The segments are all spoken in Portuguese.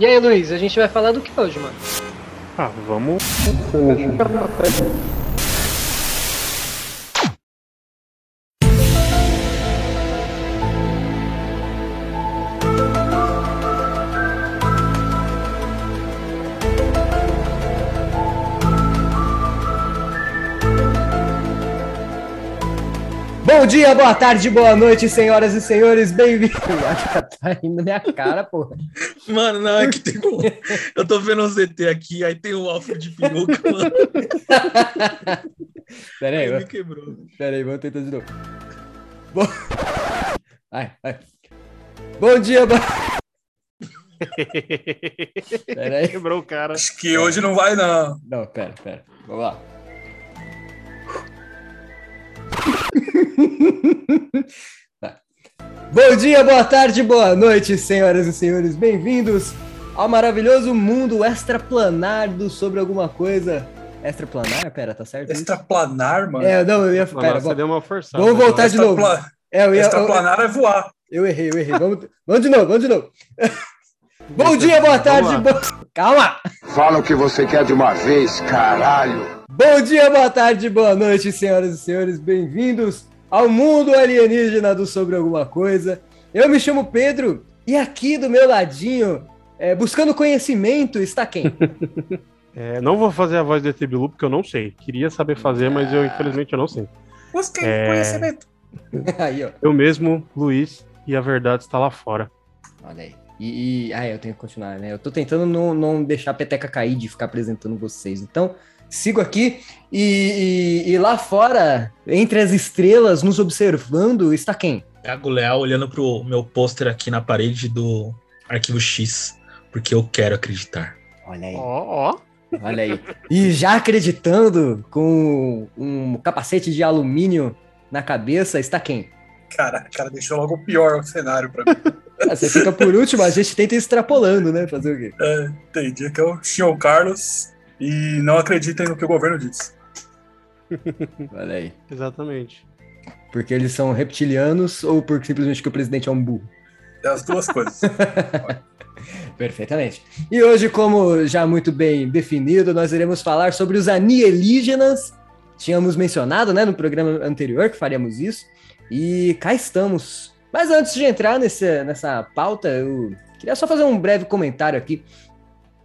E aí, Luiz, a gente vai falar do que hoje, mano? Ah, vamos. Dia, boa tarde, boa noite, senhoras e senhores, bem-vindos. tá rindo na minha cara, porra. Mano, não, é que tem um... Eu tô vendo um ZT aqui, aí tem um Alfred de peruca, mano. Pera aí, Aí me vamos- quebrou. pera aí, vamos tentar de novo. Bom... Ai, ai. Bom dia, boa... Pera aí. Quebrou o cara. Acho que hoje não vai, não. Não, pera, pera. Vamos lá. Tá. Bom dia, boa tarde, boa noite, senhoras e senhores. Bem-vindos ao maravilhoso mundo extraplanar do sobre alguma coisa. Extraplanar? Pera, tá certo? Extraplanar, mano. É, não, eu ia. Pera, Nossa, vamos- deu uma forçada. Vamos voltar de novo. É, eu ia. Extraplanar é voar. eu errei, eu errei. Vamos, vamos de novo, vamos de novo. Bom dia, boa tarde, boa... Calma! Fala o que você quer de uma vez, caralho. Bom dia, boa tarde, boa noite, senhoras e senhores. Bem-vindos ao mundo alienígena do Sobre Alguma Coisa. Eu me chamo Pedro e aqui do meu ladinho, é, buscando conhecimento, está quem? É, não vou fazer a voz do ET Bilu porque eu não sei. Queria saber fazer, mas eu infelizmente eu não sei. Busquem É. conhecimento. Aí, ó. Eu mesmo, Luiz, e a verdade está lá fora. Olha aí. E, e- ah, eu tenho que continuar, né? Eu tô tentando não, não deixar a peteca cair de ficar apresentando vocês. Então, sigo aqui e, e- e lá fora, entre as estrelas, nos observando, está quem? Thiago Leal olhando pro meu pôster aqui na parede do Arquivo X, porque eu quero acreditar. Olha aí. Ó, ó. Olha aí. E já acreditando com um capacete de alumínio na cabeça, está quem? Cara, cara, deixou logo o pior cenário pra mim. Ah, Você fica por último, a gente tenta ir extrapolando, né? Fazer o quê? É, entendi que é o Senhor Carlos e não acreditem no que o governo diz. Olha aí. Exatamente. Porque eles são reptilianos ou por simplesmente que o presidente é um burro? É as duas coisas. Perfeitamente. E hoje, como já muito bem definido, nós iremos falar sobre os anielígenas. Tínhamos mencionado, né, no programa anterior que faríamos isso. E cá estamos. Mas antes de entrar nesse, nessa pauta, eu queria só fazer um breve comentário aqui.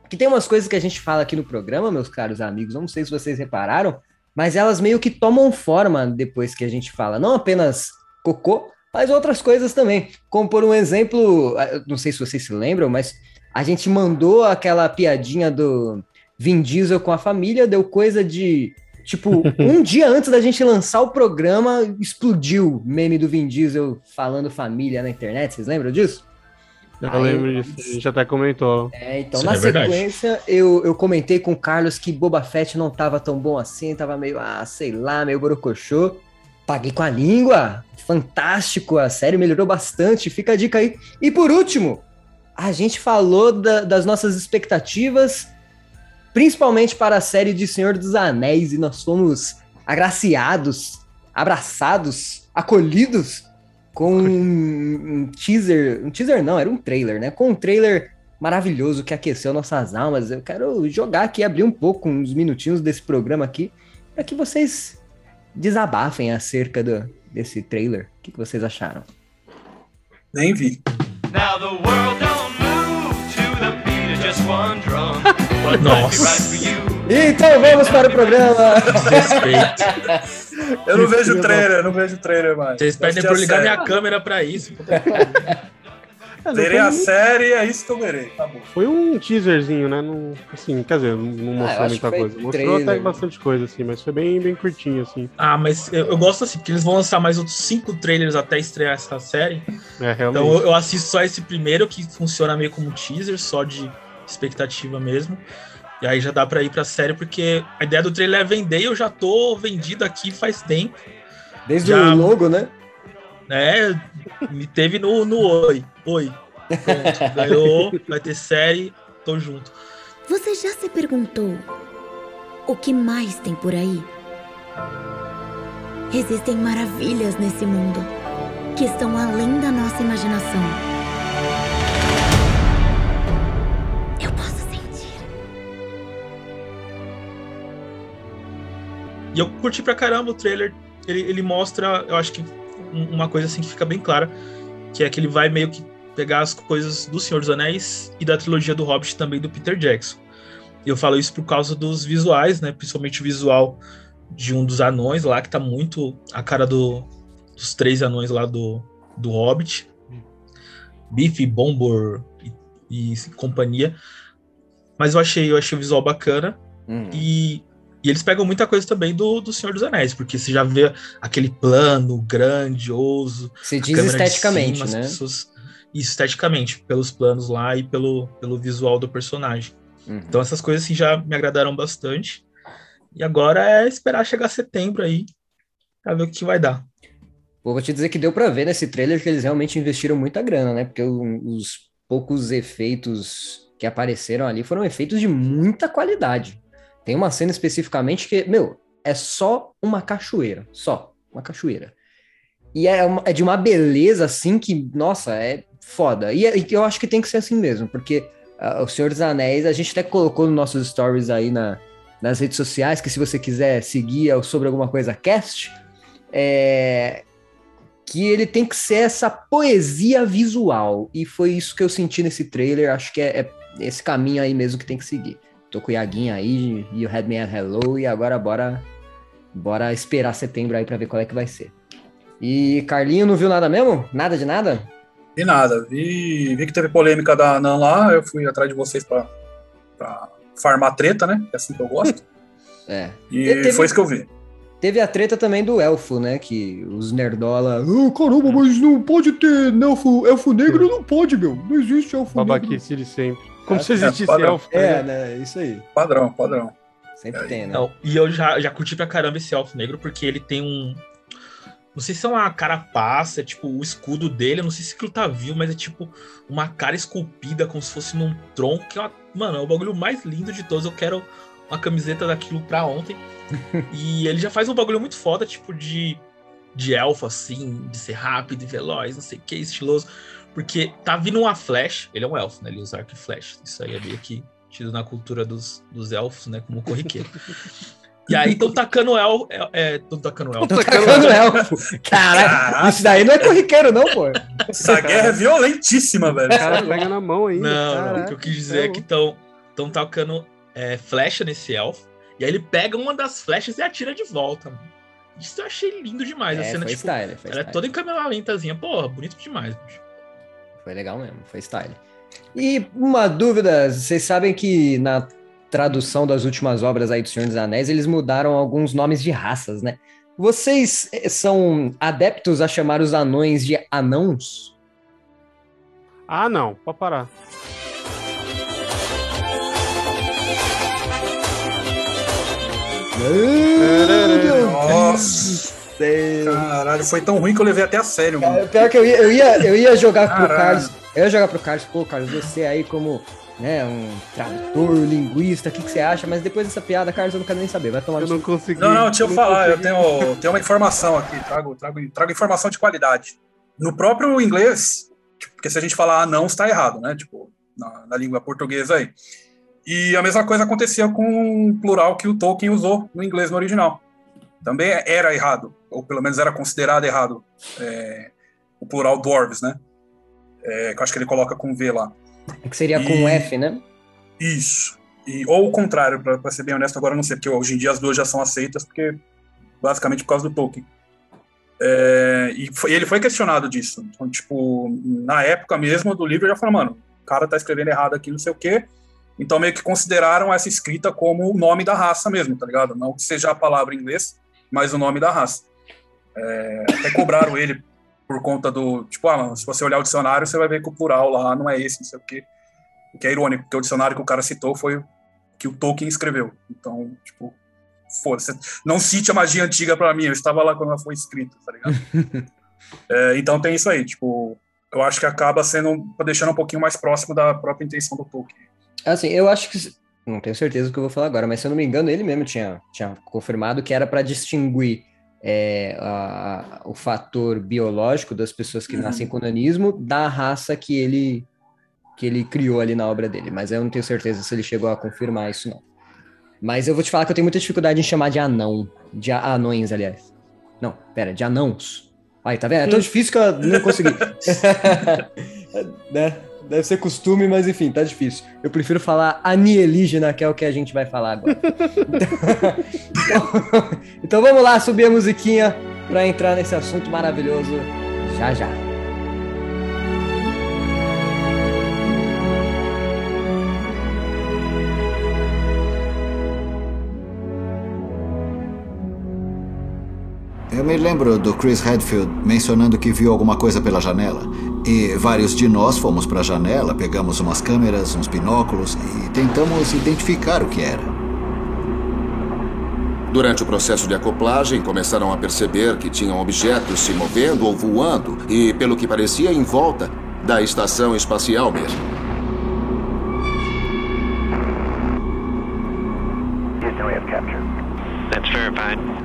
Que tem umas coisas que a gente fala aqui no programa, meus caros amigos. Não sei se vocês repararam, mas elas meio que tomam forma depois que a gente fala. Não apenas cocô, mas outras coisas também. Como por um exemplo, não sei se vocês se lembram, mas a gente mandou aquela piadinha do Vin Diesel com a família, deu coisa de. Tipo, um dia antes da gente lançar o programa, explodiu o meme do Vin Diesel falando família na internet. Vocês lembram disso? Eu Aí- lembro disso, a gente até comentou. É, então Isso na é verdade. sequência eu, eu comentei com o Carlos que Boba Fett não tava tão bom assim, tava meio, ah, sei lá, meio borocochô. Paguei com a língua, fantástico, a série melhorou bastante, fica a dica aí. E por último, a gente falou da- das nossas expectativas, principalmente para a série de Senhor dos Anéis, e nós fomos agraciados, abraçados, acolhidos com um, teaser, um teaser não, era um trailer, né? Com um trailer maravilhoso que aqueceu nossas almas. Eu quero jogar aqui, abrir um pouco, uns minutinhos desse programa aqui, para que vocês desabafem acerca do, desse trailer. O que, que vocês acharam? Nem vi. Now the world don't move to the beat of just one drum. What might be right for Nossa, Então vamos para o programa! respeito. Eu não vejo trailer, eu não vejo trailer mais. Vocês pedem pra eu ligar minha câmera pra isso. É, Verei foi, a série, é isso que eu verei. Tá bom. foi um teaserzinho, né? Não, assim, quer dizer, não, eu mostrou que muita coisa. Mostrou trailer. até bastante coisa, assim, mas foi bem, bem curtinho, assim. Ah, mas eu, eu gosto assim, porque eles vão lançar mais outros cinco trailers até estrear essa série. É, realmente. Então eu, eu assisto só esse primeiro, que funciona meio como um teaser, só de expectativa mesmo. E aí já dá pra ir pra série, porque a ideia do trailer é vender e eu já tô vendido aqui faz tempo. Desde Já- o logo, né? né? Me teve no, no Oi. Oi. Pronto, ganhou, vai ter série, tô junto. Você já se perguntou o que mais tem por aí? Existem maravilhas nesse mundo que estão além da nossa imaginação. E eu curti pra caramba o trailer. Ele, ele mostra, eu acho que um- uma coisa assim que fica bem clara, que é que ele vai meio que pegar as coisas do Senhor dos Anéis e da trilogia do Hobbit também do Peter Jackson. E eu falo isso por causa dos visuais, né? Principalmente o visual de um dos anões lá, que tá muito a cara do, dos três anões lá do, do Hobbit. Biff, Bombor e, e companhia. Mas eu achei, eu achei o visual bacana. Hum. E, e eles pegam muita coisa também do, do Senhor dos Anéis, porque você já vê aquele plano grandioso. A diz esteticamente, cima, né? pessoas- Isso, esteticamente, pelos planos lá e pelo, pelo visual do personagem. Uhum. Então essas coisas assim, já me agradaram bastante. E agora é esperar chegar setembro aí, pra ver o que vai dar. Vou te dizer que deu pra ver nesse trailer que eles realmente investiram muita grana, né? Porque os poucos efeitos que apareceram ali foram efeitos de muita qualidade. Tem uma cena especificamente que, meu, é só uma cachoeira, só uma cachoeira. E é, uma- é de uma beleza assim que, nossa, é foda. E, é- e eu acho que tem que ser assim mesmo, porque ah, o Senhor dos Anéis, a gente até colocou nos nossos stories aí na, nas redes sociais, que se você quiser seguir é sobre alguma coisa cast, é, que ele tem que ser essa poesia visual. E foi isso que eu senti nesse trailer. Acho que é, é esse caminho aí mesmo que tem que seguir. Tô com o Iaguinho aí, You Had Me at Hello, e agora bora, bora esperar setembro aí pra ver qual é que vai ser. E Carlinho não viu nada mesmo? Nada de nada? Vi nada. Vi, vi que teve polêmica da Nan lá, eu fui atrás de vocês pra, pra farmar treta, né? Que é assim que eu gosto. É. E Teve- foi isso que eu vi. Teve a treta também do elfo, né? Que os nerdola. Oh, caramba, mas não pode ter elfo, elfo negro, não pode, meu. Não existe elfo negro. Babaquice de sempre. Como É, se existisse padrão. elfo. tá É, né? Isso aí. Padrão, padrão. Sempre tem, né? Não, e eu já, já curti pra caramba esse elfo negro, porque ele tem um. Não sei se é uma carapaça, é tipo o escudo dele, eu não sei se aquilo tá vivo, mas é tipo uma cara esculpida, como se fosse num tronco, que é uma, mano, é o bagulho mais lindo de todos. Eu quero uma camiseta daquilo pra ontem. e ele já faz um bagulho muito foda, tipo de, de elfo, assim, de ser rápido e veloz, não sei o que, estiloso. Porque tá vindo uma flash, ele é um elfo, né? Ele usa arco e flash. Isso aí é meio que tido na cultura dos, dos elfos, né? Como corriqueiro. E aí estão tacando el, é, é, tão tacando elfo. Tô tacando elfo. Caralho, Caraca. isso daí não é corriqueiro, não, pô. Essa guerra é violentíssima, velho. O cara pega na mão ainda. Não, não, o caraca, que eu quis é dizer é que louco. estão tão tacando é, flecha nesse elfo. E aí ele pega uma das flechas e atira de volta, mano. Isso eu achei lindo demais. a É, cena, foi tipo, style, foi ela é style. toda em câmera lentazinha. Porra, bonito demais, bicho. Foi legal mesmo, foi style. E uma dúvida, vocês sabem que na tradução das últimas obras aí do Senhor dos Anéis, eles mudaram alguns nomes de raças, né? Vocês eh, são adeptos a chamar os anões de anãos? Ah, não. Pode parar. Nossa, caralho, foi tão ruim que eu levei até a sério, mano. É, Pior que eu ia, eu ia, eu ia jogar pro Caralho. Carlos. Eu ia jogar pro Carlos, pô, Carlos, você aí como né, um tradutor, linguista, o que, que você acha? Mas depois dessa piada, Carlos, eu não quero nem saber. Vai tomar Eu não consegui. Não, não, deixa eu falar, eu consegui. tenho, tenho uma informação aqui, trago, trago, trago informação de qualidade. No próprio inglês, tipo, porque se a gente falar anão, está errado, né? Tipo, na, na língua portuguesa aí. E a mesma coisa acontecia com o plural que o Tolkien usou no inglês no original. Também era errado, ou pelo menos era considerado errado, é, o plural dwarves, né? É, que eu acho que ele coloca com V lá. Que seria com E- F, né? Isso. E, ou o contrário, pra ser bem honesto, agora não sei, porque hoje em dia as duas já são aceitas, porque basicamente por causa do Tolkien. É, e foi- ele foi questionado disso. Então, tipo, na época mesmo do livro, já falou, mano, o cara tá escrevendo errado aqui, não sei o quê. Então, meio que consideraram essa escrita como o nome da raça mesmo, tá ligado? Não que seja a palavra em inglês, mas o nome da raça. É, até cobraram ele por conta do, tipo, ah, se você olhar o dicionário, você vai ver que o plural lá não é esse, não sei o quê. O que é irônico, porque o dicionário que o cara citou foi o que o Tolkien escreveu. Então, tipo, foda-se. Não cite a magia antiga pra mim, eu estava lá quando ela foi escrita, tá ligado? É, então tem isso aí, tipo, eu acho que acaba sendo, deixando um pouquinho mais próximo da própria intenção do Tolkien. Assim, eu acho que. Não tenho certeza do que eu vou falar agora, mas se eu não me engano, ele mesmo tinha, tinha confirmado que era para distinguir é, a- o fator biológico das pessoas que nascem com nanismo da raça que ele, que ele criou ali na obra dele. Mas eu não tenho certeza se ele chegou a confirmar isso, não. Mas eu vou te falar que eu tenho muita dificuldade em chamar de anão. De anões, aliás. Não, pera, de anãos. Aí, tá vendo? É tão difícil que eu não consegui. né? Deve ser costume, mas enfim, tá difícil. Eu prefiro falar anielígena, que é o que a gente vai falar agora. então, então vamos lá, subir a musiquinha pra entrar nesse assunto maravilhoso já já. Eu me lembro do Chris Redfield mencionando que viu alguma coisa pela janela. E vários de nós fomos para a janela, pegamos umas câmeras, uns binóculos e tentamos identificar o que era. Durante o processo de acoplagem, começaram a perceber que tinham objetos se movendo ou voando e, pelo que parecia, em volta da estação espacial mesmo. That's verified.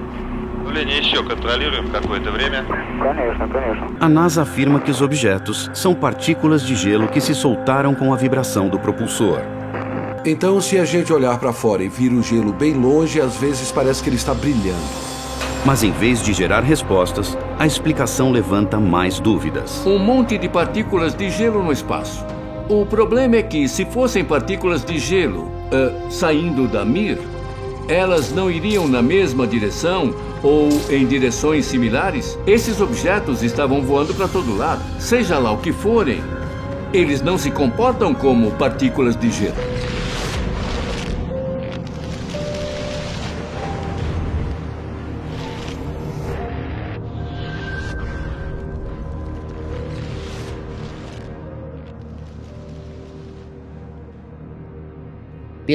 Ленищик, контролируем какое-то время. Конечно, конечно. A NASA afirma que os objetos são partículas de gelo que se soltaram com a vibração do propulsor. Então, se a gente olhar para fora e vir o gelo bem longe, às vezes parece que ele está brilhando. Mas em vez de gerar respostas, a explicação levanta mais dúvidas. Um monte de partículas de gelo no espaço. O problema é que, se fossem partículas de gelo ah, saindo da Mir, elas não iriam na mesma direção ou em direções similares? Esses objetos estavam voando para todo lado. Seja lá o que forem, eles não se comportam como partículas de gelo.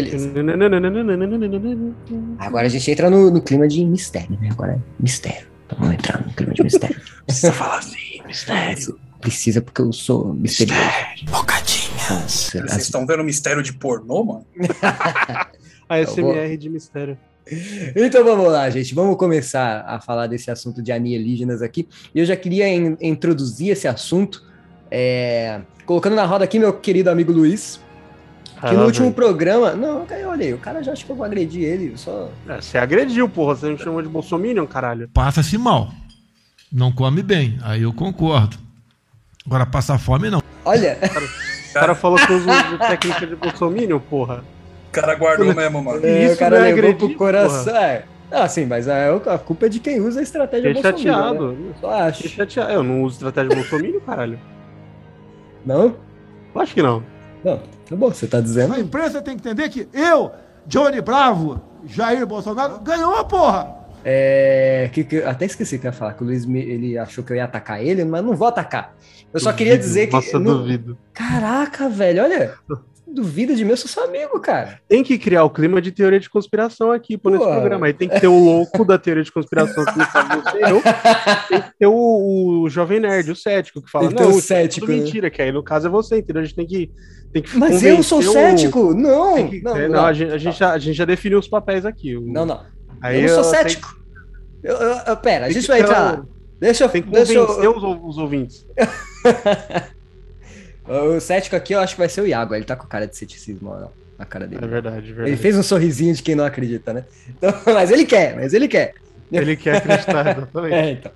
Beleza. Agora a gente entra no, no clima de mistério, né? Agora é mistério. Então vamos entrar no clima de mistério. Precisa falar assim, mistério. Precisa porque eu sou misterioso. Bocadinha. Nossa, Vocês estão vendo mistério de pornô, mano? A SMR de mistério. Então vamos lá, gente. Vamos começar a falar desse assunto de alienígenas aqui. E eu já queria in- introduzir esse assunto, é, colocando na roda aqui meu querido amigo Luiz. Que no último programa. Não, cara, olha aí, o cara já acha que eu vou agredir ele. eu Só... É, você agrediu, porra. Você me chamou de bolsominion, caralho. Passa-se mal. Não come bem. Aí eu concordo. Agora, passar fome, não. Olha. O cara falou que eu uso técnica de bolsominion, porra. O cara guardou mesmo, mano. É, Isso o cara não é levou agredir, pro coração. É. Ah, sim, mas a, a culpa é de quem usa a estratégia Fiquei bolsominion, chateado. né? Só acho. Fiquei chateado. Eu não uso estratégia bolsominion, caralho. Não? Acho que não. Não, tá bom, você tá dizendo. A imprensa tem que entender que eu, Johnny Bravo, Jair Bolsonaro, ganhou a porra. É, que, que- até esqueci que eu ia falar, que o Luiz me- ele achou que eu ia atacar ele, mas não vou atacar. Eu só queria dizer que. Nossa, no- duvido. Caraca, velho, olha. Duvida de mim, eu sou seu amigo, cara. Tem que criar o clima de teoria de conspiração aqui pô, nesse Pô. programa. Aí tem que ter o louco da teoria de conspiração que não sabe você, eu. Tem que ter o, o jovem nerd, o cético, que fala, Tem que ter não, o isso é tudo cético, né?" mentira, que aí no caso é você, entendeu? A gente tem que. Tem que Mas eu sou convencer o- cético? Não, Tem que- não, é, não. a, gente, a gente já, a gente já definiu os papéis aqui. o- Não, não. Aí eu não sou tenho- cético. Eu, eu- eu- pera, a tem gente vai entrar lá. Deixa eu. Tem que deixa convencer eu, os, os ouvintes. o cético aqui eu acho que vai ser o Iago. Ele tá com cara de ceticismo ó, na cara dele. É verdade, verdade. Ele fez um sorrisinho de quem não acredita, né? Então, mas ele quer, mas ele quer. Ele quer acreditar, exatamente. É, então.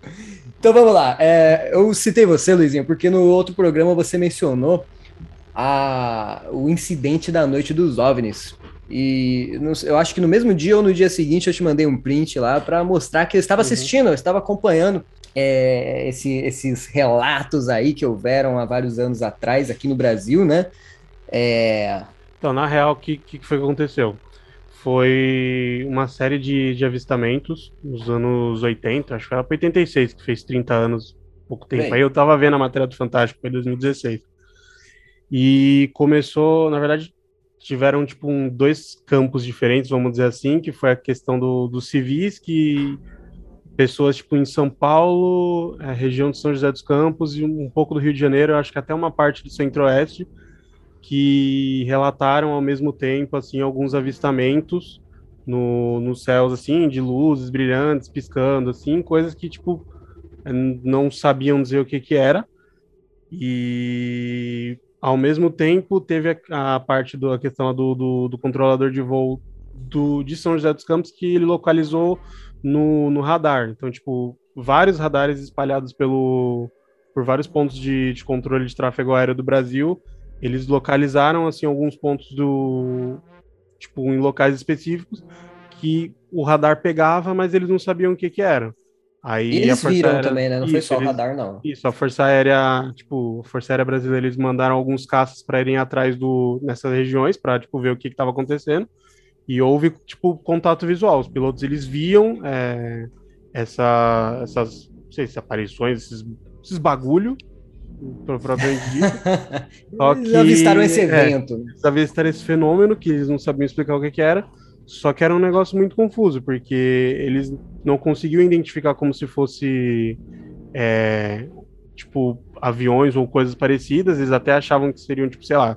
Então vamos lá. É, eu citei você, Luizinho, porque no outro programa você mencionou a, o incidente da noite dos OVNIs. E eu acho que no mesmo dia ou no dia seguinte eu te mandei um print lá para mostrar que eu estava assistindo, eu estava acompanhando é, esse- esses relatos aí que houveram há vários anos atrás aqui no Brasil, né? É, Então, na real, o que, que foi que aconteceu? Foi uma série de, de avistamentos nos anos 80, acho que era pra 86, que fez 30 anos, pouco tempo. Bem. Aí eu tava vendo a matéria do Fantástico, foi em 2016. E começou, na verdade, tiveram tipo um, dois campos diferentes, vamos dizer assim, que foi a questão do, dos civis, que pessoas tipo em São Paulo, a região de São José dos Campos e um pouco do Rio de Janeiro, acho que até uma parte do Centro-Oeste, que relataram ao mesmo tempo assim alguns avistamentos no, nos céus assim de luzes brilhantes piscando assim coisas que tipo não sabiam dizer o que que era. E ao mesmo tempo teve a, a parte da questão do, do, do controlador de voo do, de São José dos Campos que ele localizou no, no radar. Então, tipo, vários radares espalhados pelo, por vários pontos de, de controle de tráfego aéreo do Brasil. Eles localizaram, assim, alguns pontos do... Tipo, em locais específicos que o radar pegava, mas eles não sabiam o que que era. Aí E eles viram Aérea- também, né? Não foi Isso, só o eles- radar, não. Isso, a Força Aérea, tipo, a Força Aérea Brasileira, eles mandaram alguns caças para irem atrás do nessas regiões para tipo ver o que estava acontecendo. E houve tipo contato visual. Os pilotos eles viam é, essa, essas, não sei se aparições, esses, esses bagulho, propriamente dito. Só Eles avistaram esse é, evento. eles avistaram esse fenômeno que eles não sabiam explicar o que, que era. Só que era um negócio muito confuso, porque eles não conseguiam identificar como se fosse é, tipo aviões ou coisas parecidas. Eles até achavam que seriam, tipo, sei lá,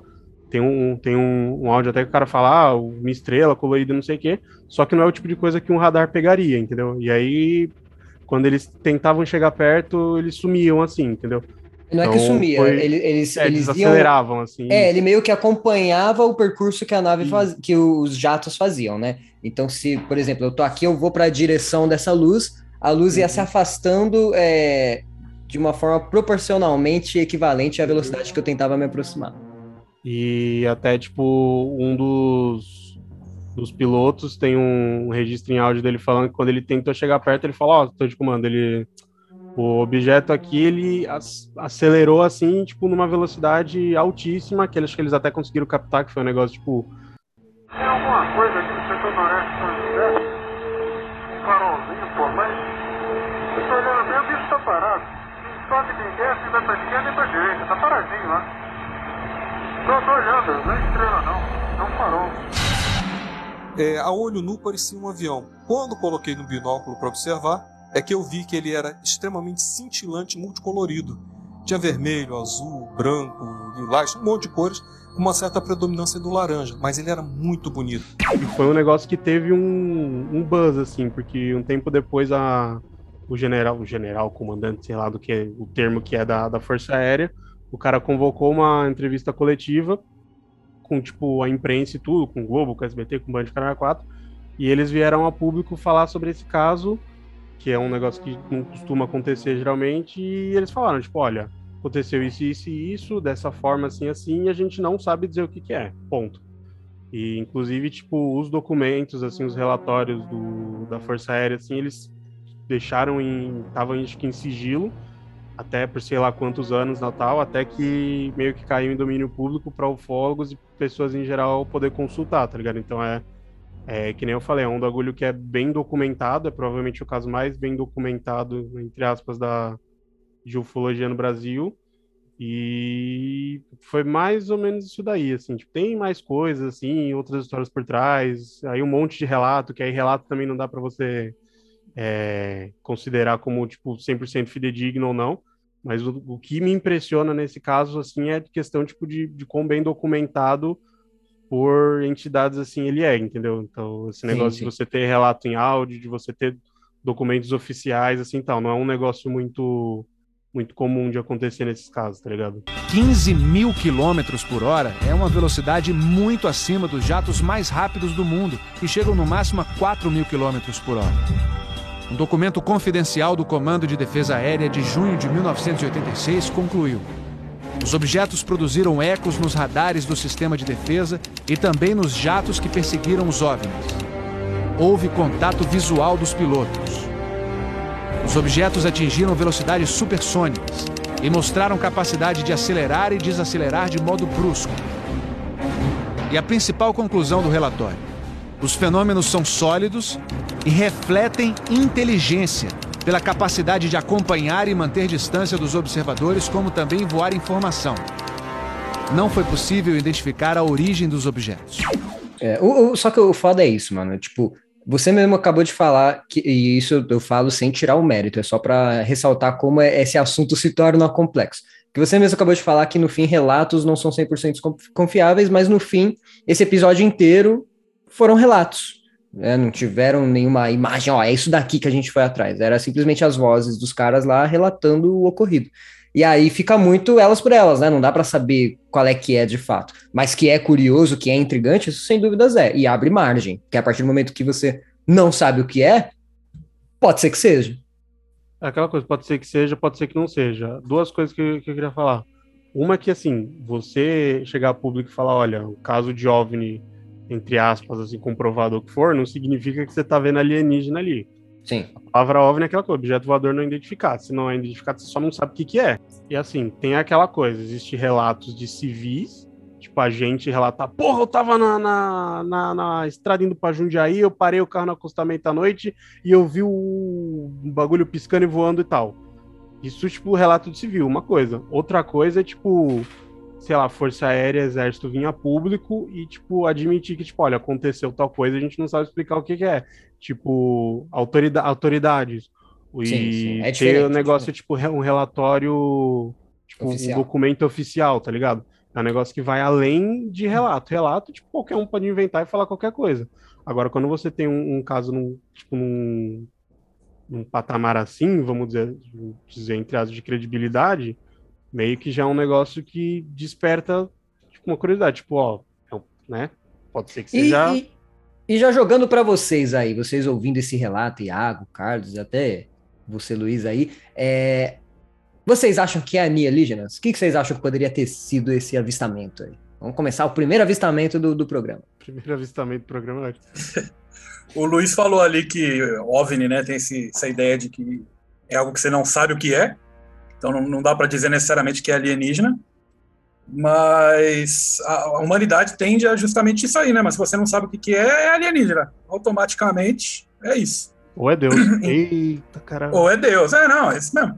tem um, tem um, um áudio até que o cara fala, ah, uma estrela colorida, não sei o quê. Só que não é o tipo de coisa que um radar pegaria, entendeu? E aí, quando eles tentavam chegar perto, eles sumiam assim, entendeu? Não é que Então, sumia, foi- ele- eles, é, eles aceleravam, assim. É, ele meio que acompanhava o percurso que a nave faz, que os jatos faziam, né? Então, se, por exemplo, eu tô aqui, eu vou para a direção dessa luz, a luz ia se Uhum. afastando é, de uma forma proporcionalmente equivalente à velocidade que eu tentava me aproximar. E até, tipo, um dos, dos pilotos tem um registro em áudio dele falando que quando ele tentou chegar perto, ele falou, ó, tô de comando, ele... O objeto aqui, ele ac- acelerou, assim, tipo, numa velocidade altíssima, que eles, que eles até conseguiram captar, que foi um negócio, tipo alguma coisa aqui no setor noreste São José? Um farolzinho, pô, mas. Eu tô olhando bem, o bicho tá parado. Não sobe ninguém, assim vai pra esquerda nem pra direita, tá paradinho lá. Tô, tô olhando, não é estrela não, é um farol. É, a olho nu parecia um avião. Quando coloquei no binóculo para observar, é que eu vi que ele era extremamente cintilante e multicolorido. Tinha vermelho, azul, branco, lilás, um monte de cores, com uma certa predominância do laranja, mas ele era muito bonito. E foi um negócio que teve um, um buzz, assim, porque um tempo depois a, o general, o general, comandante, sei lá do que é o termo que é da, da Força Aérea, o cara convocou uma entrevista coletiva com, tipo, a imprensa e tudo, com o Globo, com o SBT, com o Band Canal 4, e eles vieram a público falar sobre esse caso, que é um negócio que não costuma acontecer geralmente, e eles falaram, tipo, olha, aconteceu isso, isso e isso, dessa forma, assim, assim, e a gente não sabe dizer o que que é, ponto. E, inclusive, tipo, os documentos, assim, os relatórios do, da Força Aérea, assim, eles deixaram em... estavam, acho que, em sigilo, até por sei lá quantos anos Natal, até que meio que caiu em domínio público para ufólogos e pessoas em geral poder consultar, tá ligado? Então é, é que nem eu falei, é um bagulho que é bem documentado, é provavelmente o caso mais bem documentado, entre aspas, da de ufologia no Brasil. E foi mais ou menos isso daí, assim, tipo, tem mais coisas, assim, outras histórias por trás, aí um monte de relato, que aí relato também não dá para você é, considerar como, tipo, 100% fidedigno ou não, mas o, o que me impressiona nesse caso, assim, é questão, tipo, de, de quão bem documentado por entidades, assim, ele é, entendeu? Então, esse Sim, negócio sim. de você ter relato em áudio, de você ter documentos oficiais, assim, tal, não é um negócio muito muito comum de acontecer nesses casos, tá ligado? 15 mil quilômetros por hora é uma velocidade muito acima dos jatos mais rápidos do mundo, que chegam no máximo a 4 mil quilômetros por hora. Um documento confidencial do Comando de Defesa Aérea de junho de 1986 concluiu: os objetos produziram ecos nos radares do sistema de defesa e também nos jatos que perseguiram os OVNIs. Houve contato visual dos pilotos. Os objetos atingiram velocidades supersônicas e mostraram capacidade de acelerar e desacelerar de modo brusco. E a principal conclusão do relatório: os fenômenos são sólidos e refletem inteligência pela capacidade de acompanhar e manter distância dos observadores, como também voar informação. Não foi possível identificar a origem dos objetos. É, o, o- só que o foda é isso, mano. Tipo, você mesmo acabou de falar, que, e isso eu falo sem tirar o mérito, é só pra ressaltar como é- esse assunto se torna complexo. Que você mesmo acabou de falar que no fim relatos não são 100% conf- confiáveis, mas no fim, esse episódio inteiro foram relatos. né? Não tiveram nenhuma imagem, ó, é isso daqui que a gente foi atrás. Era simplesmente as vozes dos caras lá relatando o ocorrido. E aí fica muito elas por elas, né? Não dá pra saber qual é que é de fato. Mas que é curioso, que é intrigante, isso sem dúvidas é. E abre margem. Que a partir do momento que você não sabe o que é, pode ser que seja. É aquela coisa, pode ser que seja, pode ser que não seja. Duas coisas que, que eu queria falar. Uma que, assim, você chegar a público e falar, olha, o caso de OVNI, entre aspas, assim, comprovado ou o que for, não significa que você tá vendo alienígena ali. Sim. A palavra OVNI é aquela coisa, objeto voador não identificado. Se não é identificado, você só não sabe o que que é. E assim, tem aquela coisa, existe relatos de civis, tipo, a gente relatar, porra, eu tava na, na, na, na estrada indo pra Jundiaí, eu parei o carro no acostamento à noite e eu vi o bagulho piscando e voando e tal. Isso, tipo, relato de civil, uma coisa. Outra coisa é, tipo, sei lá, Força Aérea, Exército vinha público e, tipo, admitir que, tipo, olha, aconteceu tal coisa, a gente não sabe explicar o que, que é. Tipo, autorida autoridades. E Sim, sim, é ter o negócio, tipo, re- um relatório, tipo, Oficial. um documento oficial, tá ligado? É um negócio que vai além de relato. Relato, tipo, qualquer um pode inventar e falar qualquer coisa. Agora, quando você tem um, um caso num, tipo, num, num patamar assim, vamos dizer, dizer entre aspas, de credibilidade, meio que já é um negócio que desperta tipo, uma curiosidade, tipo, ó, é né? Pode ser que E, seja. e- e já jogando pra vocês aí, vocês ouvindo esse relato, Iago, Carlos, até você, Luiz, aí, é, vocês acham que é alienígenas? O que, que vocês acham que poderia ter sido esse avistamento aí? Vamos começar o primeiro avistamento do, do programa. Primeiro avistamento do programa. né? O Luiz falou ali que OVNI, né, tem esse- essa ideia de que é algo que você não sabe o que é, então não, não dá para dizer necessariamente que é alienígena, mas a, a humanidade tende a justamente isso aí, né? Mas se você não sabe o que, que é, é alienígena. Automaticamente é isso. Ou é Deus. Eita, caralho. Ou é Deus. É, não, é isso mesmo.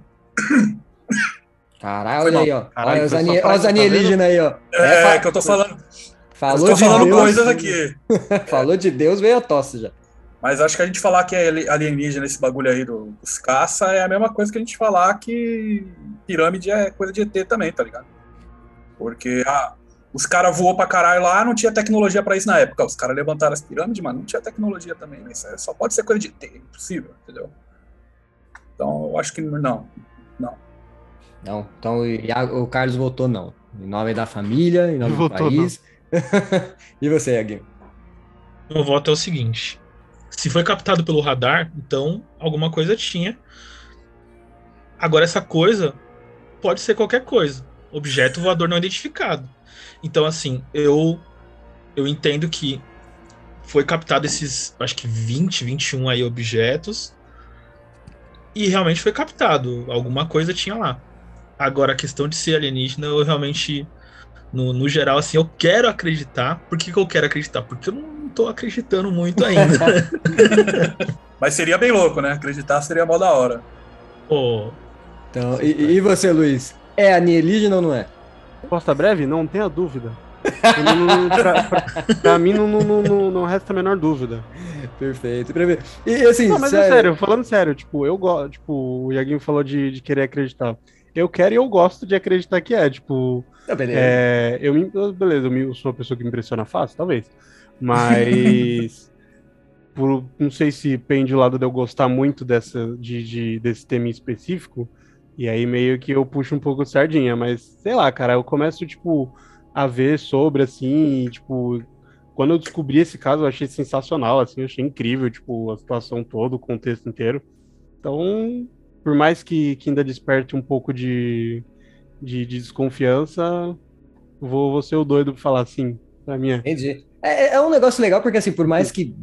Caralho, olha aí, ó. Caralho, olha os, ani- olha os tá alienígenas aí, ó. É, fa- que eu tô falando. Falou eu tô de falando Deus. coisas aqui. Falou de Deus, veio a tosse já. Mas acho que a gente falar que é ali- alienígena esse bagulho aí do- dos caça é a mesma coisa que a gente falar que pirâmide é coisa de ET também, tá ligado? Porque ah, os caras voou pra caralho lá, não tinha tecnologia pra isso na época. Os caras levantaram as pirâmides, mas não tinha tecnologia também. Né? Isso é- só pode ser coisa de ET, impossível, entendeu? Então eu acho que não. Não. Não, então o o Carlos votou não. Em nome da família, em nome do Votou país. e você, Iaguinho? Meu voto é o seguinte: se foi captado pelo radar, então alguma coisa tinha. Agora, essa coisa pode ser qualquer coisa. Objeto voador não identificado. Então, assim, eu eu entendo que foi captado esses, acho que 20, 21 aí objetos. E realmente foi captado. Alguma coisa tinha lá. Agora, a questão de ser alienígena, eu realmente, no, no geral, assim, eu quero acreditar. Por que, que eu quero acreditar? Porque eu não tô acreditando muito ainda. Mas seria bem louco, né? Acreditar seria mó da hora. Pô, Então, e, e você, Luiz? É alienígena ou não é? Resposta breve? Não tenha dúvida. Não- pra, pra- pra mim não, não, não, não- resta a menor dúvida. Perfeito. E assim, Não, mas é sério, falando sério, tipo, eu gosto, tipo, o Iaguinho falou de, de querer acreditar. Eu quero e eu gosto de acreditar que é, tipo. Tá, beleza. é, eu me, beleza, eu sou uma pessoa que me impressiona fácil, talvez. Mas. por, não sei se pende o lado de eu gostar muito dessa, de, de- desse tema em específico. E aí meio que eu puxo um pouco de sardinha, mas sei lá, cara, eu começo, tipo, a ver sobre, assim, e, tipo, quando eu descobri esse caso, eu achei sensacional, assim, eu achei incrível, tipo, a situação toda, o contexto inteiro. Então, por mais que, que ainda desperte um pouco de, de, de desconfiança, vou, vou ser o doido pra falar assim, pra mim é. Entendi. É, é um negócio legal, porque assim, por mais que,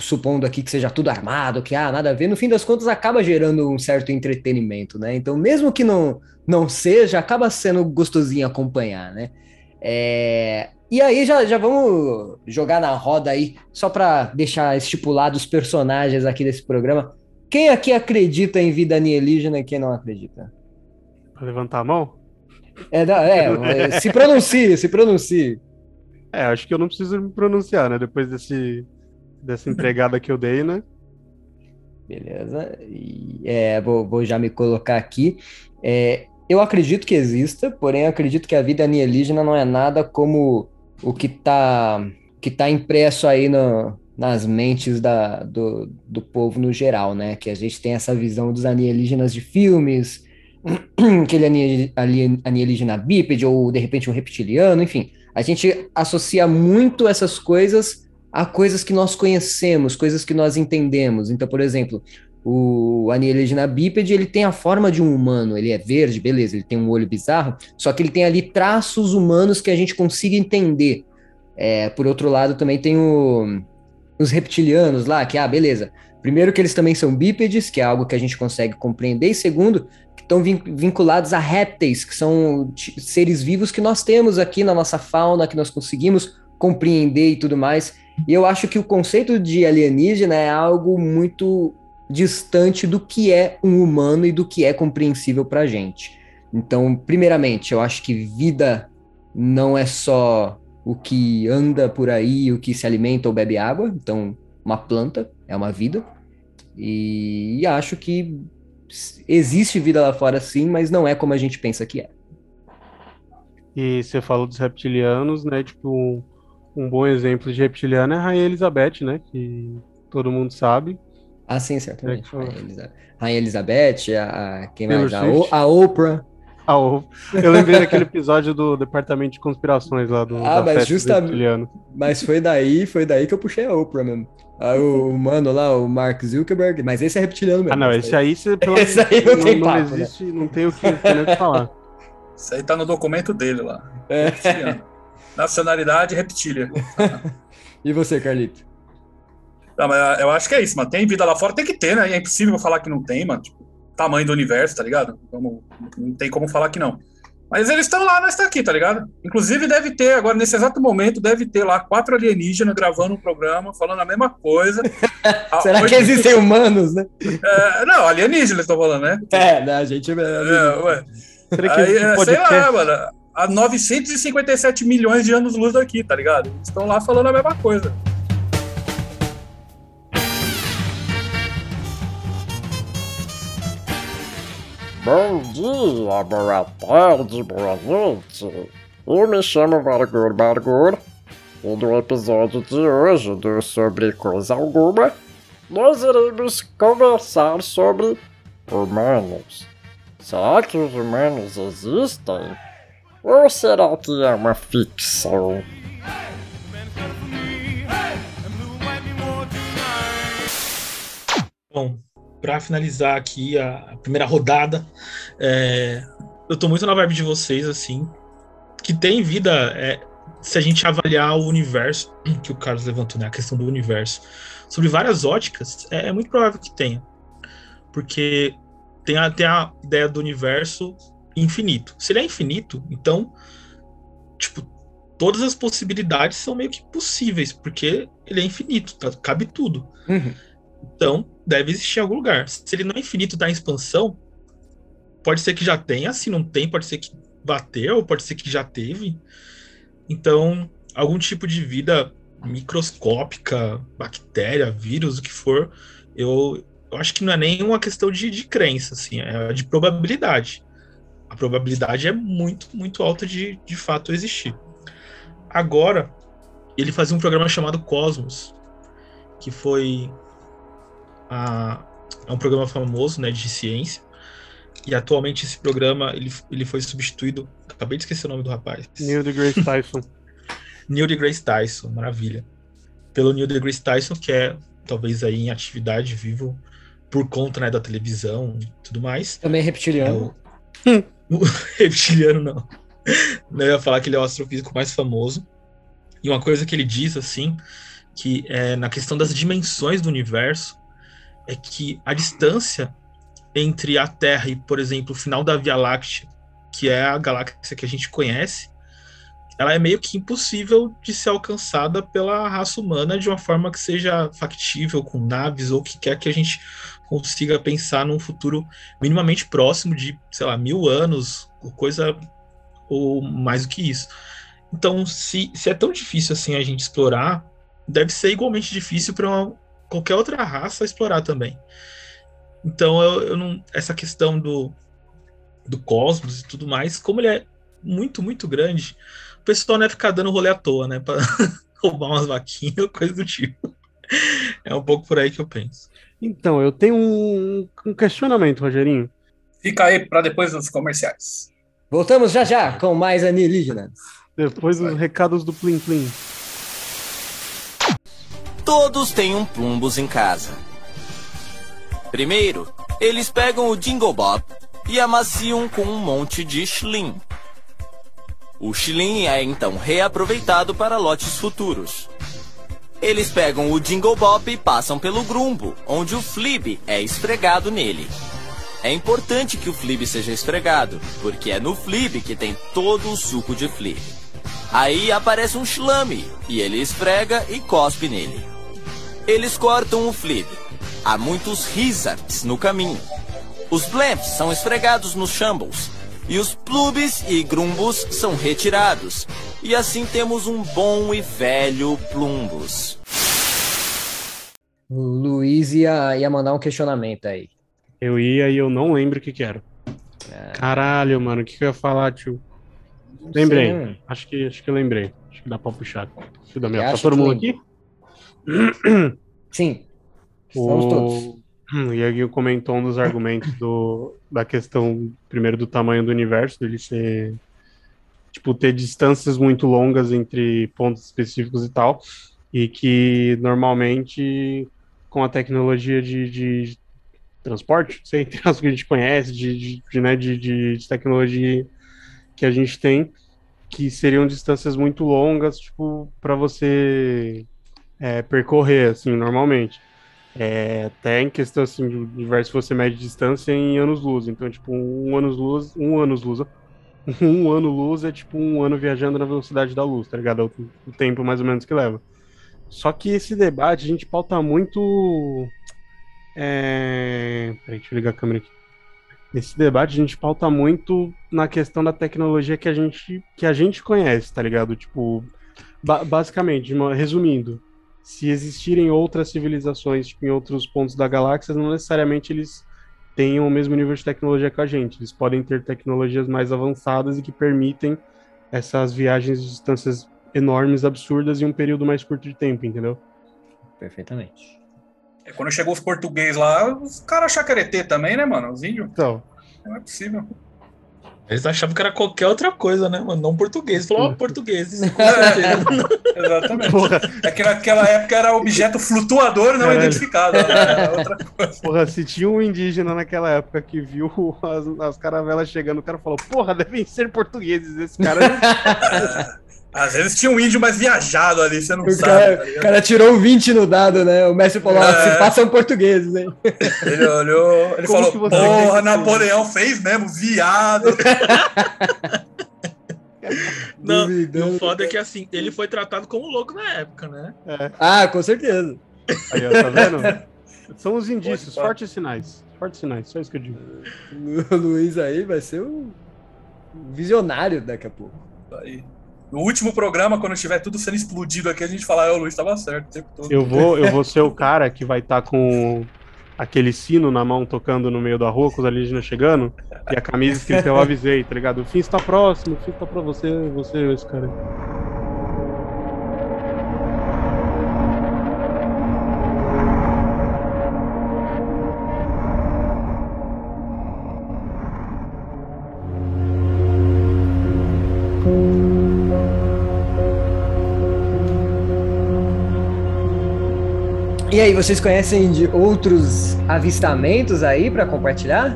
supondo aqui que seja tudo armado, que ah, nada a ver, no fim das contas acaba gerando um certo entretenimento, né? Então, mesmo que não, não seja, acaba sendo gostosinho acompanhar, né? É, E aí já, já vamos jogar na roda aí, só para deixar estipulado os personagens aqui desse programa. Quem aqui acredita em vida alienígena e quem não acredita? Pra levantar a mão? É, da- é, se pronuncie, se pronuncie. É, acho que eu não preciso me pronunciar, né? Depois desse, dessa entregada que eu dei, né? Beleza. E, é, vou, vou já me colocar aqui. É, eu acredito que exista, porém acredito que a vida alienígena não é nada como o que está que tá impresso aí no, nas mentes da, do, do povo no geral, né? Que a gente tem essa visão dos alienígenas de filmes, aquele alienígena bípede ou de repente um reptiliano, enfim. A gente associa muito essas coisas a coisas que nós conhecemos, coisas que nós entendemos. Então, por exemplo, o alienígena bípede, ele tem a forma de um humano, ele é verde, beleza, ele tem um olho bizarro, só que ele tem ali traços humanos que a gente consiga entender. É, por outro lado, também tem o- os reptilianos lá, que, ah, beleza. Primeiro que eles também são bípedes, que é algo que a gente consegue compreender, e segundo, que estão vin- vinculados a répteis, que são seres vivos que nós temos aqui na nossa fauna, que nós conseguimos compreender e tudo mais. E eu acho que o conceito de alienígena é algo muito distante do que é um humano e do que é compreensível pra gente. Então, primeiramente, eu acho que vida não é só o que anda por aí, o que se alimenta ou bebe água. Então, uma planta é uma vida. E, e acho que existe vida lá fora sim, mas não é como a gente pensa que é. E você falou dos reptilianos, né? Tipo, um, bom exemplo de reptiliano é a Rainha Elizabeth, né? Que todo mundo sabe. Ah, sim, certamente. É que- Rainha Elizabeth, Rainha Elizabeth, a, a- quem mais? Taylor A, o, Swift. a Oprah. Ah, o- eu lembrei daquele episódio do Departamento de Conspirações lá do Ah, da mas justamente. Mas foi daí, foi daí que eu puxei a Oprah mesmo. Ah, o, o mano lá, o Mark Zuckerberg, mas esse é reptiliano mesmo. Ah, não, esse aí você pelo Esse aí não tem não papo, né? existe, não tem o que, não tem o que falar. Isso aí tá no documento dele lá. É. Reptiliano. Nacionalidade reptília. E você, Carlito? Não, mas eu acho que é isso, mano. Tem vida lá fora, tem que ter, né? É impossível falar que não tem, mano. Tipo, tamanho do universo, tá ligado? Vamos- não tem como falar que não. Mas eles estão lá, nós estamos aqui, tá ligado? Inclusive, deve ter, agora, nesse exato momento, deve ter lá quatro alienígenas gravando um programa, falando a mesma coisa. A- Será hoje- que existem humanos, né? É, não, alienígenas, estou falando, né? É, né, a gente... É, ué. Será que Aí, é, sei lá, mano. A 957 milhões de anos-luz daqui, tá ligado? Eles estão lá falando a mesma coisa. Bom dia, boa tarde, boa noite. Eu me chamo Bargur Bargur e no episódio de hoje do Sobre Coisa Alguma, nós iremos conversar sobre humanos. Será que os humanos existem? Ou será que é uma ficção? Bom, pra finalizar aqui a, a primeira rodada, é, eu tô muito na vibe de vocês, assim, que tem vida, é, se a gente avaliar o universo, que o Carlos levantou, né, a questão do universo, sobre várias óticas, é, é muito provável que tenha. Porque tem a, tem a ideia do universo infinito. Se ele é infinito, então, tipo, todas as possibilidades são meio que possíveis, porque ele é infinito, tá? cabe tudo. Então, deve existir em algum lugar. Se ele não é infinito, está em expansão, pode ser que já tenha, se não tem, pode ser que bateu, pode ser que já teve. Então, algum tipo de vida microscópica, bactéria, vírus, o que for, eu, eu acho que não é nem uma questão de, de crença, assim, é de probabilidade. A probabilidade é muito, muito alta de, de fato existir. Agora, ele fazia um programa chamado Cosmos, que foi a- é um programa famoso né, de ciência. E atualmente esse programa ele, ele foi substituído. Acabei de esquecer o nome do rapaz. Neil deGrasse Tyson. Neil deGrasse Tyson, maravilha. Pelo Neil deGrasse Tyson, que é talvez aí em atividade vivo por conta né, da televisão e tudo mais. Também é reptiliano. É o reptiliano não. Eu ia falar que ele é o astrofísico mais famoso. E uma coisa que ele diz assim, que é na questão das dimensões do universo, é que a distância entre a Terra e, por exemplo, o final da Via Láctea, que é a galáxia que a gente conhece, ela é meio que impossível de ser alcançada pela raça humana de uma forma que seja factível com naves ou que quer que a gente consiga pensar num futuro minimamente próximo de, sei lá, mil anos, ou coisa ou mais do que isso. Então, se, se é tão difícil assim a gente explorar, deve ser igualmente difícil para qualquer outra raça explorar também. Então, eu, eu não, essa questão do, do cosmos e tudo mais, como ele é muito, muito grande, o pessoal não é ficar dando rolê à toa, né? Para roubar umas vaquinhas ou coisa do tipo. É um pouco por aí que eu penso. Então, eu tenho um, um questionamento, Rogerinho. Fica aí para depois dos comerciais. Voltamos já já com mais alienígenas. Depois dos recados do Plim Plim. Todos têm um Plumbus em casa. Primeiro, eles pegam o Jingle Bob e amaciam com um monte de Schlim. O Schlim é então reaproveitado para lotes futuros. Eles pegam o Jingle Bob e passam pelo grumbo, onde o Flib é esfregado nele. É importante que o Flib seja esfregado, porque é no Flib que tem todo o suco de Flib. Aí aparece um Schlame, e ele esfrega e cospe nele. Eles cortam o Flib. Há muitos Rizzards no caminho. Os Blamps são esfregados nos Shambles, e os Plubes e Grumbos são retirados. E assim temos um bom e velho Plumbus. O Luiz ia, ia mandar um questionamento aí. Eu ia e eu não lembro o que que era. Caralho, mano, o que que eu ia falar, tio? Lembrei. sei, né? acho, que, acho que eu lembrei. Acho que dá pra puxar. Deixa eu dar minha... Tá todo mundo lembra. aqui? Sim. Estamos O todos. o Iaguinho comentou um dos argumentos do, da questão, primeiro, do tamanho do universo, dele ser. Tipo, ter distâncias muito longas entre pontos específicos e tal. E que normalmente, com a tecnologia de, de transporte, sei, tem as que a gente conhece, de, de, de, né, de, de tecnologia que a gente tem, que seriam distâncias muito longas, tipo, para você é, percorrer, assim, normalmente. É, até em questão assim de universo você mede distância em anos-luz. Então, tipo, um anos-luz, um anos-luz, um ano-luz é tipo um ano viajando na velocidade da luz, tá ligado? É o, tempo mais ou menos que leva. Só que esse debate a gente pauta muito. É... Peraí, deixa eu ligar a câmera aqui. Esse debate a gente pauta muito na questão da tecnologia que a gente, que a gente conhece, tá ligado? Tipo, ba- basicamente, resumindo, se existirem outras civilizações tipo, em outros pontos da galáxia, não necessariamente eles tenham o mesmo nível de tecnologia que a gente. Eles podem ter tecnologias mais avançadas e que permitem essas viagens de distâncias enormes, absurdas, em um período mais curto de tempo, entendeu? Perfeitamente. É, Quando chegou os portugueses lá, os caras acharam que era ET também, né, mano? Os índios. Então. Não é possível. Eles achavam que era qualquer outra coisa, né, mano? Não português. Falou, ó, portugueses. É, certeza. exatamente. É que naquela época era objeto flutuador não Caralho. identificado. Né? Era outra coisa. Porra, se tinha um indígena naquela época que viu as, as caravelas chegando, o cara falou, porra, devem ser portugueses. Esse cara. Às vezes tinha um índio mais viajado ali, você não O sabe. cara, tá o cara tirou um 20 no dado, né? O Messi falou: É. se passam portugueses, hein? Ele olhou, ele Como falou: que você Porra, Napoleão fez mesmo, viado. Não, e o foda é que assim, ele foi tratado como louco na época, né? Ah, com certeza. Aí, ó, tá vendo? São os indícios, fortes sinais. Fortes sinais, só isso que eu digo. O Luiz aí vai ser o visionário daqui a pouco. Aí. No último programa, quando tiver tudo sendo explodido aqui, a gente fala, "É, o Luiz tava certo o tempo todo. Eu vou, eu vou ser o cara que vai estar com aquele sino na mão tocando no meio da rua com os alienígenas chegando e a camisa escrita eu avisei, tá ligado? O fim está próximo, o fim está pra você, você, esse cara. E aí, vocês conhecem de outros avistamentos aí pra compartilhar?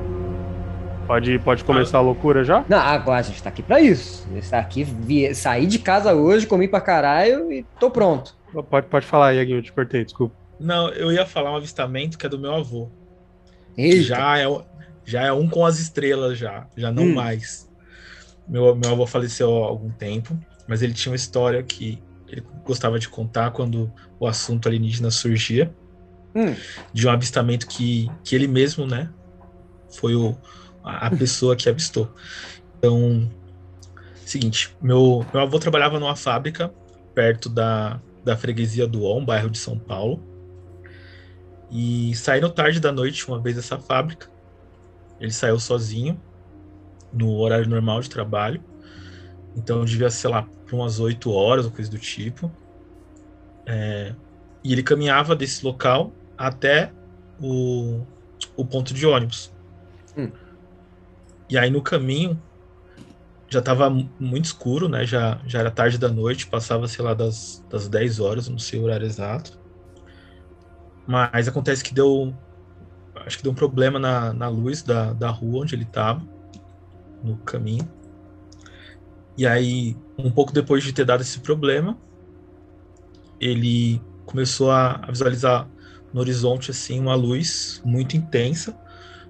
Pode, pode começar a loucura já? Não, agora a gente tá aqui pra isso. A gente tá aqui, vi- saí de casa hoje, comi pra caralho e tô pronto. Pode, pode falar, Iaguinho, eu te cortei, desculpa. Não, eu ia falar um avistamento que é do meu avô. Eita. Já é, já é um com as estrelas, já. Já não Hum. mais. Meu, meu avô faleceu há algum tempo, mas ele tinha uma história que gostava de contar quando o assunto alienígena surgia. Hum. De um avistamento que, que ele mesmo, né? Foi o, a, a pessoa que avistou. Então, seguinte, meu, meu avô trabalhava numa fábrica perto da, da freguesia do On, bairro de São Paulo. E saindo tarde da noite uma vez dessa fábrica. Ele saiu sozinho, no horário normal de trabalho. Então devia, sei lá, por umas 8 horas ou coisa do tipo. É, e ele caminhava desse local até o, o ponto de ônibus. Hum. E aí no caminho já tava mu- muito escuro, né? Já, já era tarde da noite, passava, sei lá, das, das 10 horas, não sei o horário exato. Mas acontece que deu. Acho que deu um problema na, na luz da, da rua onde ele tava, no caminho. E aí, um pouco depois de ter dado esse problema, ele começou a, visualizar no horizonte assim uma luz muito intensa,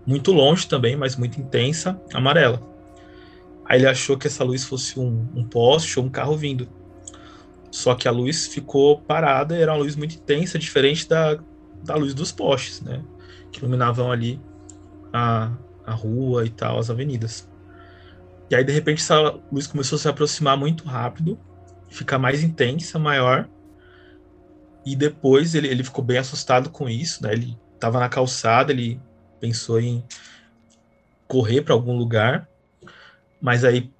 muito longe também, mas muito intensa, amarela. Aí ele achou que essa luz fosse um, um poste ou um carro vindo. Só que a luz ficou parada, era uma luz muito intensa, diferente da, da luz dos postes, né? Que iluminavam ali a, a rua e tal, as avenidas. E aí, de repente, essa luz começou a se aproximar muito rápido, ficar mais intensa, maior. E depois ele, ele ficou bem assustado com isso, né? Ele estava na calçada, ele pensou em correr para algum lugar, mas aí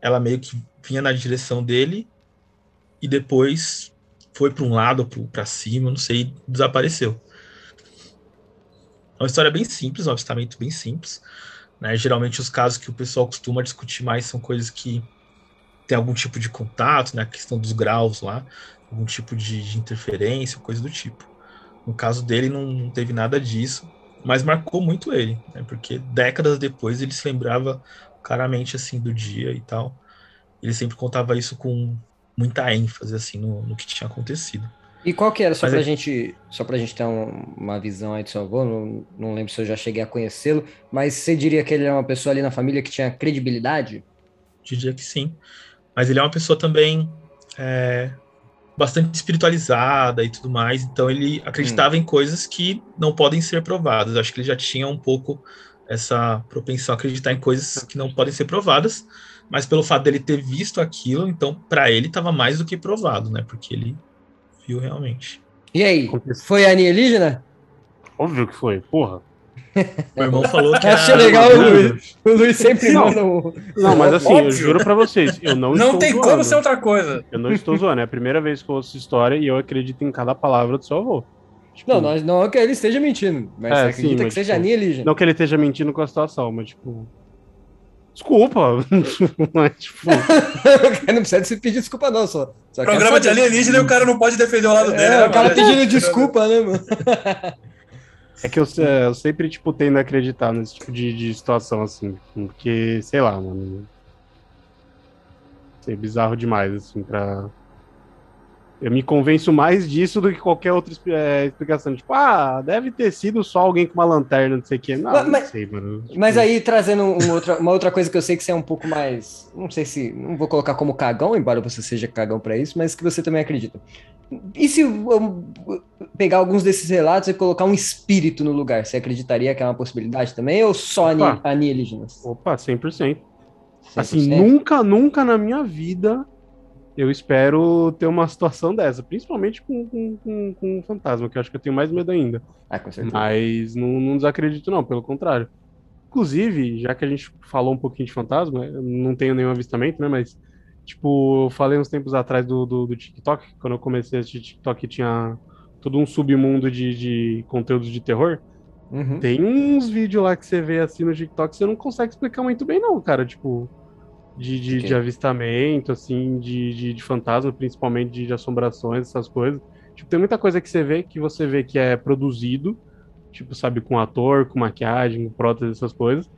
ela meio que vinha na direção dele e depois foi para um lado para cima, não sei, desapareceu. É uma história bem simples, um avistamento bem simples. Né? Geralmente os casos que o pessoal costuma discutir mais são coisas que tem algum tipo de contato, né? A questão dos graus lá, algum tipo de, de interferência, coisa do tipo. No caso dele não, não teve nada disso, mas marcou muito ele, né? Porque décadas depois ele se lembrava claramente assim do dia e tal. Ele sempre contava isso com muita ênfase assim no, no que tinha acontecido. E qual que era, só Mas pra é- gente, só pra gente ter um- uma visão aí do seu avô, não, não lembro se eu já cheguei a conhecê-lo, mas você diria que ele é uma pessoa ali na família que tinha credibilidade? Diria que sim. Mas ele é uma pessoa também é, bastante espiritualizada e tudo mais, então ele acreditava em coisas que não podem ser provadas. Acho que ele já tinha um pouco essa propensão a acreditar em coisas que não podem ser provadas, mas pelo fato dele ter visto aquilo, então para ele estava mais do que provado, né? Porque ele viu realmente. E aí, foi alienígena? Óbvio que foi, porra. Meu irmão falou que Eu achei legal o Luiz. O Luiz sempre Não. manda um... Não, mas assim, eu Óbvio. juro pra vocês, eu não, Não estou tem zoando. como ser outra coisa. Eu não estou zoando, é a primeira vez que eu ouço essa história e eu acredito em cada palavra do seu avô. Não, não, não é que ele esteja mentindo, mas você É, acredita sim, que mas, seja tipo, alienígena. Não que ele esteja mentindo com a situação, mas tipo. Desculpa. mas, tipo, não precisa se pedir desculpa não, só. só Programa de alienígena e o cara não pode defender o lado dele. É, né, o cara mano? pedindo desculpa, né, mano? é que eu, eu sempre, tipo, tendo a acreditar nesse tipo de, de situação, assim. Porque, sei lá, mano. Sei, bizarro demais, assim, pra. Eu me convenço mais disso do que qualquer outra é, explicação. Tipo, ah, deve ter sido só alguém com uma lanterna, não sei o quê. Não, Mas- não sei, mano. Tipo, Mas aí, trazendo um outra, uma outra coisa que eu sei que você é um pouco mais. Não sei se. Não vou colocar como cagão, embora você seja cagão pra isso, mas que você também acredita. E se eu pegar alguns desses relatos e colocar um espírito no lugar? Você acreditaria que é uma possibilidade também? Ou só Opa. alienígenas? Opa, 100%. Assim, 100%? nunca, nunca na minha vida eu espero ter uma situação dessa. Principalmente com, com, com, com um fantasma, que eu acho que eu tenho mais medo ainda. Ah, com certeza. Mas não, não desacredito, não, pelo contrário. Inclusive, já que a gente falou um pouquinho de fantasma, eu não tenho nenhum avistamento, né? Mas, tipo, eu falei uns tempos atrás do, do, do TikTok, quando eu comecei a assistir TikTok, tinha todo um submundo de, de conteúdos de terror. Uhum. Tem uns vídeos lá que você vê assim no TikTok, você não consegue explicar muito bem, não, cara. Tipo, de, de, de avistamento, assim, de, de, de fantasma, principalmente de, de assombrações, essas coisas. Tipo, tem muita coisa que você vê que você vê que é produzido, tipo, sabe, com ator, com maquiagem, com prótese, essas coisas.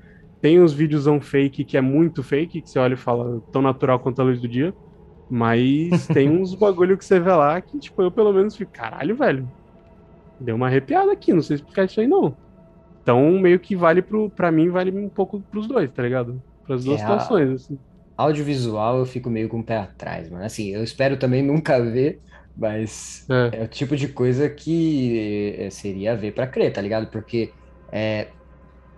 Tem uns videozão fake que é muito fake, que você olha e fala tão natural quanto a luz do dia. Mas tem uns bagulho que você vê lá que, tipo, eu pelo menos fico, caralho, velho. Deu uma arrepiada aqui, não sei explicar isso aí, não. Então, meio que vale pro, pra mim, vale um pouco pros dois, tá ligado? Pras duas É, a- situações, assim. Audiovisual eu fico meio com o pé atrás, mano. Assim, eu espero também nunca ver, mas é, o tipo de coisa que eh, seria ver pra crer, tá ligado? Porque é,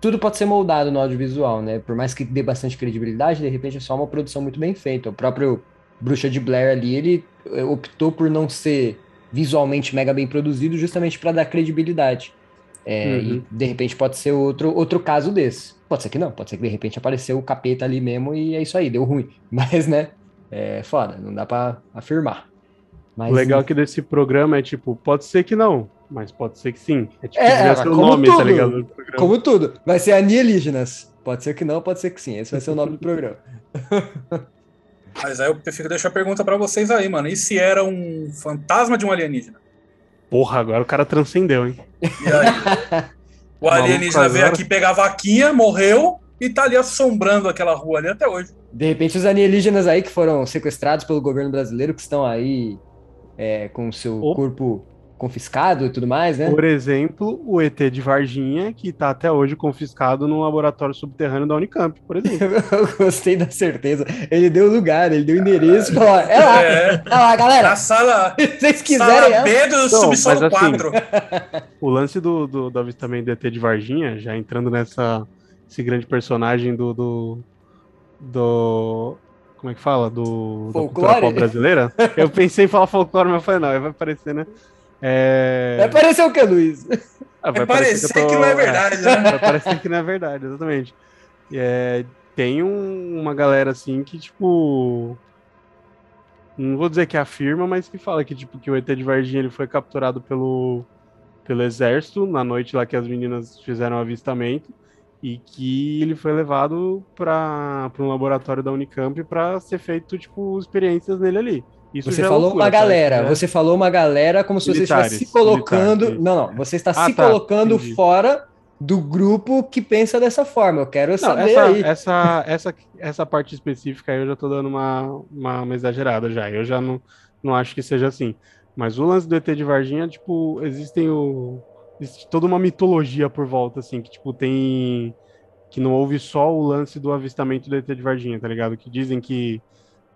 tudo pode ser moldado no audiovisual, né? Por mais que dê bastante credibilidade, de repente é só uma produção muito bem feita. O próprio Bruxa de Blair ali, ele eh, optou por não ser visualmente mega bem produzido justamente pra dar credibilidade. É, Uhum. E de repente pode ser outro, outro caso desse. Pode ser que não, pode ser que de repente apareceu o capeta ali mesmo e é isso aí, deu ruim. Mas, né, é foda, não dá pra afirmar. Mas, O legal aqui desse programa é, tipo, pode ser que não, mas pode ser que sim. É tipo, É, é, como nome, tudo, tá ligado? como tudo, vai ser alienígenas. Pode ser que não, pode ser que sim. Esse vai ser o nome do programa. Mas aí eu prefiro deixar a pergunta pra vocês aí, mano. E se era um fantasma de um alienígena? Porra, agora o cara transcendeu, hein? E aí? O alienígena veio aqui pegar a vaquinha, morreu e tá ali assombrando aquela rua ali até hoje. De repente, os alienígenas aí que foram sequestrados pelo governo brasileiro, que estão aí é, com o seu corpo confiscado e tudo mais, né? Por exemplo, o ET de Varginha, que tá até hoje confiscado no laboratório subterrâneo da Unicamp, por exemplo. Eu gostei da certeza. Ele deu lugar, ele deu endereço e falou: é lá, é lá, galera. Na sala. Se vocês quiserem. Sala B do Não, subsolo mas assim, 4. O lance do, do, do avistamento do ET de Varginha, já entrando nessa esse grande personagem do, do, do- como é que fala? Do da cultura Folclore? pop brasileira. Eu pensei em falar folclore, mas eu falei, não, vai parecer, né? É... Vai parecer o que, Luiz? Ah, Vai eu parecer tô- que não é verdade, né? Vai parecer que não é verdade, exatamente. É, tem um- uma galera assim que, tipo. Não vou dizer que afirma, mas que fala que, tipo, que o ET de Varginha ele foi capturado pelo, pelo exército na noite lá que as meninas fizeram o avistamento e que ele foi levado para um laboratório da Unicamp para ser feito, tipo, experiências nele ali. Isso Você é falou loucura, uma galera, Isso já é- você falou uma galera como se você estivesse se Militares, colocando. militares, não, não, você está Ah, se tá, colocando entendi. fora do grupo que pensa dessa forma. Eu quero Não, saber essa, aí. essa, essa, essa parte específica aí eu já tô dando uma, uma, uma exagerada já. Eu já não, não acho que seja assim. Mas o lance do ET de Varginha, tipo, existem o. Existe toda uma mitologia por volta, assim, que, tipo, tem. Que não houve só o lance do avistamento do ET de Varginha, tá ligado? Que dizem que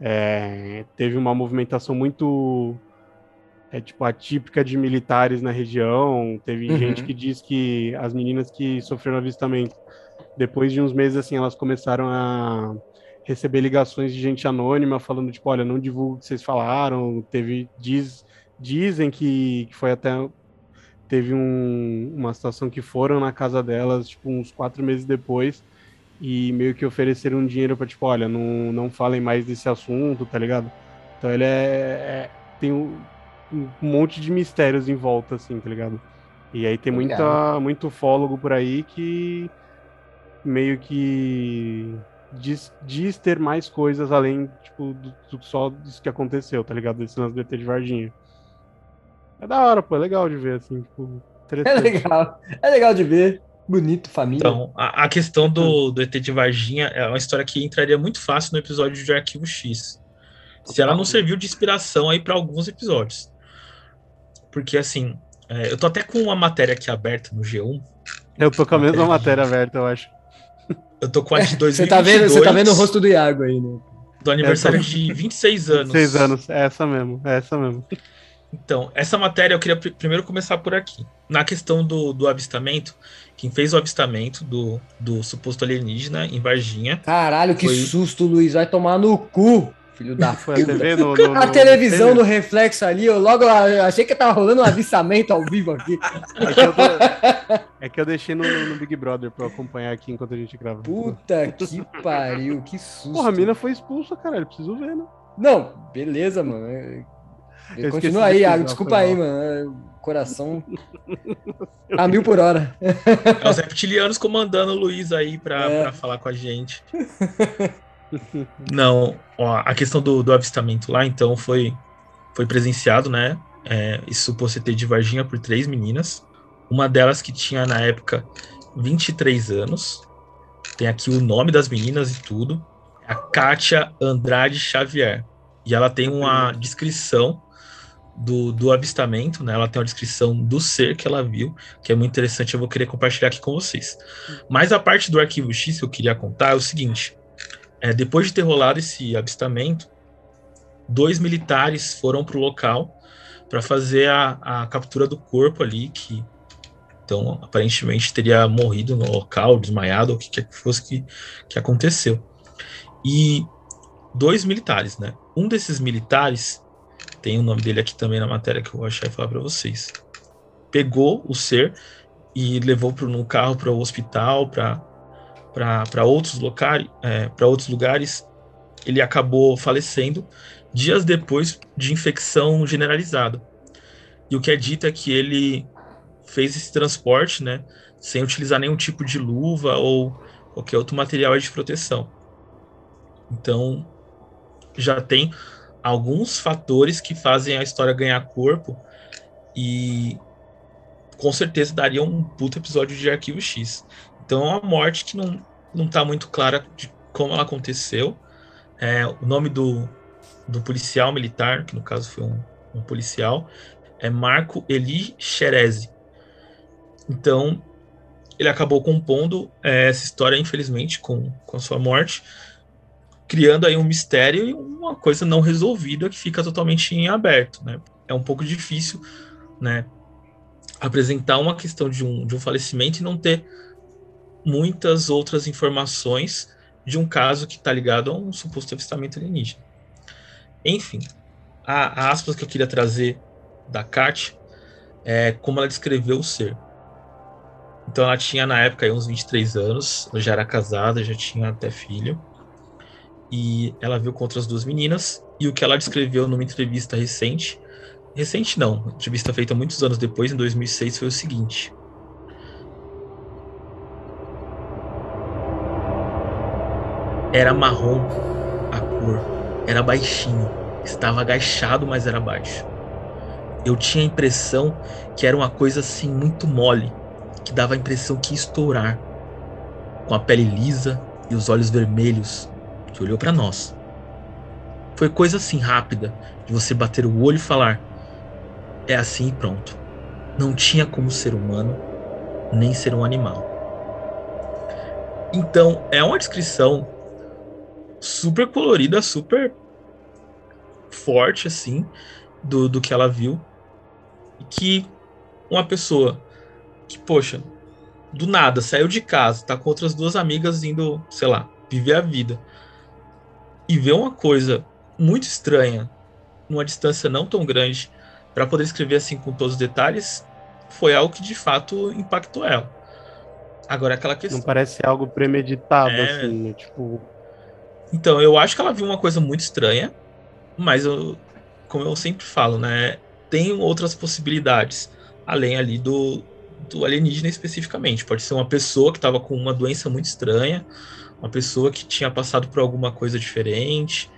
é, teve uma movimentação muito. É, tipo, atípica de militares na região. Teve Uhum. gente que diz que as meninas que sofreram avistamento depois de uns meses, assim, elas começaram a receber ligações de gente anônima falando, tipo, olha, não divulga o que vocês falaram. Teve, diz, dizem que, que foi até. Teve um- uma situação que foram na casa delas, tipo, uns quatro meses depois, e meio que ofereceram dinheiro pra, tipo, olha, não, não falem mais desse assunto, tá ligado? Então ele é. é- tem um, um monte de mistérios em volta, assim, tá ligado? E aí tem muita, Legal. muito ufólogo por aí que meio que diz, diz ter mais coisas além, tipo, do, do só disso que aconteceu, tá ligado? Desse lance do ET de Varginha. É da hora, pô, é legal de ver, assim, tipo, É legal. É legal de ver. Bonito, família. Então, a, a questão do, do ET de Varginha é uma história que entraria muito fácil no episódio de Arquivo X. Se ela não serviu de inspiração aí para alguns episódios. Porque, assim, é, eu tô até com uma matéria aqui aberta no G1. Eu tô com a mesma matéria aberta, eu acho. Eu tô com a de 2022. Você tá, vendo, você tá vendo o rosto do Iago aí, né? Do aniversário Eu tô- de 26 anos. 26 anos, é essa mesmo, é essa mesmo. Então, essa matéria eu queria pr- primeiro começar por aqui. Na questão do, do avistamento, quem fez o avistamento do, do suposto alienígena em Varginha. Caralho, que Foi- susto, Luiz. Vai tomar no cu, filho da Foi a puta. TV no- no- A no- televisão no reflexo ali, eu logo achei que tava rolando um avistamento ao vivo aqui. É que eu, é que eu deixei no, no Big Brother pra eu acompanhar aqui enquanto a gente grava. Puta que pariu, que susto. Porra, a mina foi expulsa, caralho, preciso ver, né? Não, beleza, mano. Eu Continua aí, Iago. Desculpa aí, mano. É, Coração a mil por hora. É os reptilianos comandando o Luiz aí pra, É. pra falar com a gente. Não, ó, a questão do, do avistamento lá, então, foi, foi presenciado, né? É, esse suposto ET de Varginha por três meninas. Uma delas que tinha, na época, 23 anos. Tem aqui o nome das meninas e tudo. É A Kátia Andrade Xavier. E ela tem uma descrição do, do avistamento, né? Ela tem uma descrição do ser que ela viu, que é muito interessante, eu vou querer compartilhar aqui com vocês. Mas a parte do arquivo X que eu queria contar é o seguinte: é, depois de ter rolado esse avistamento, dois militares foram para o local para fazer a, a captura do corpo ali, que então aparentemente teria morrido no local, desmaiado, ou o que quer que fosse que, que aconteceu. E dois militares, né? Um desses militares tem o nome dele aqui também na matéria que eu vou achar e falar para vocês. Pegou o ser e levou pro, no carro para o hospital, para outros locais, é, para outros lugares. Ele acabou falecendo dias depois de infecção generalizada. E o que é dito é que ele fez esse transporte, né, sem utilizar nenhum tipo de luva ou qualquer outro material de proteção. Então, já tem alguns fatores que fazem a história ganhar corpo e com certeza daria um puto episódio de Arquivo X. Então é uma morte que não, não tá muito clara de como ela aconteceu. É, o nome do, do policial militar, que no caso foi um, um policial, é Marco Eli Xerezi. Então, ele acabou compondo é, essa história, infelizmente, com, com a sua morte, criando aí um mistério e uma coisa não resolvida que fica totalmente em aberto, né? É um pouco difícil, né, apresentar uma questão de um, de um falecimento e não ter muitas outras informações de um caso que está ligado a um suposto avistamento alienígena. Enfim, a, a aspas que eu queria trazer da Kat é como ela descreveu o ser. Então ela tinha na época uns 23 anos, já era casada, já tinha até filho. E ela viu contra as duas meninas. E o que ela descreveu numa entrevista recente, recente não, entrevista feita muitos anos depois, em 2006, foi o seguinte: Era marrom a cor, era baixinho, estava agachado, mas era baixo. Eu tinha a impressão que era uma coisa assim muito mole, que dava a impressão que ia estourar. Com a pele lisa e os olhos vermelhos, que olhou para nós. Foi coisa assim rápida, de você bater o olho e falar: é assim e pronto. Não tinha como ser humano, nem ser um animal. Então, é uma descrição super colorida, super forte, assim, do, do que ela viu. Que uma pessoa que, poxa, do nada saiu de casa, tá com outras duas amigas indo, sei lá, viver a vida. E vê uma coisa muito estranha, numa distância não tão grande, para poder escrever assim com todos os detalhes, foi algo que de fato impactou ela. Agora aquela questão. Não parece algo premeditado, É. assim, né? tipo. Então, eu acho que ela viu uma coisa muito estranha, mas eu, como eu sempre falo, né, tem outras possibilidades além ali do, do alienígena especificamente. Pode ser uma pessoa que estava com uma doença muito estranha, uma pessoa que tinha passado por alguma coisa diferente,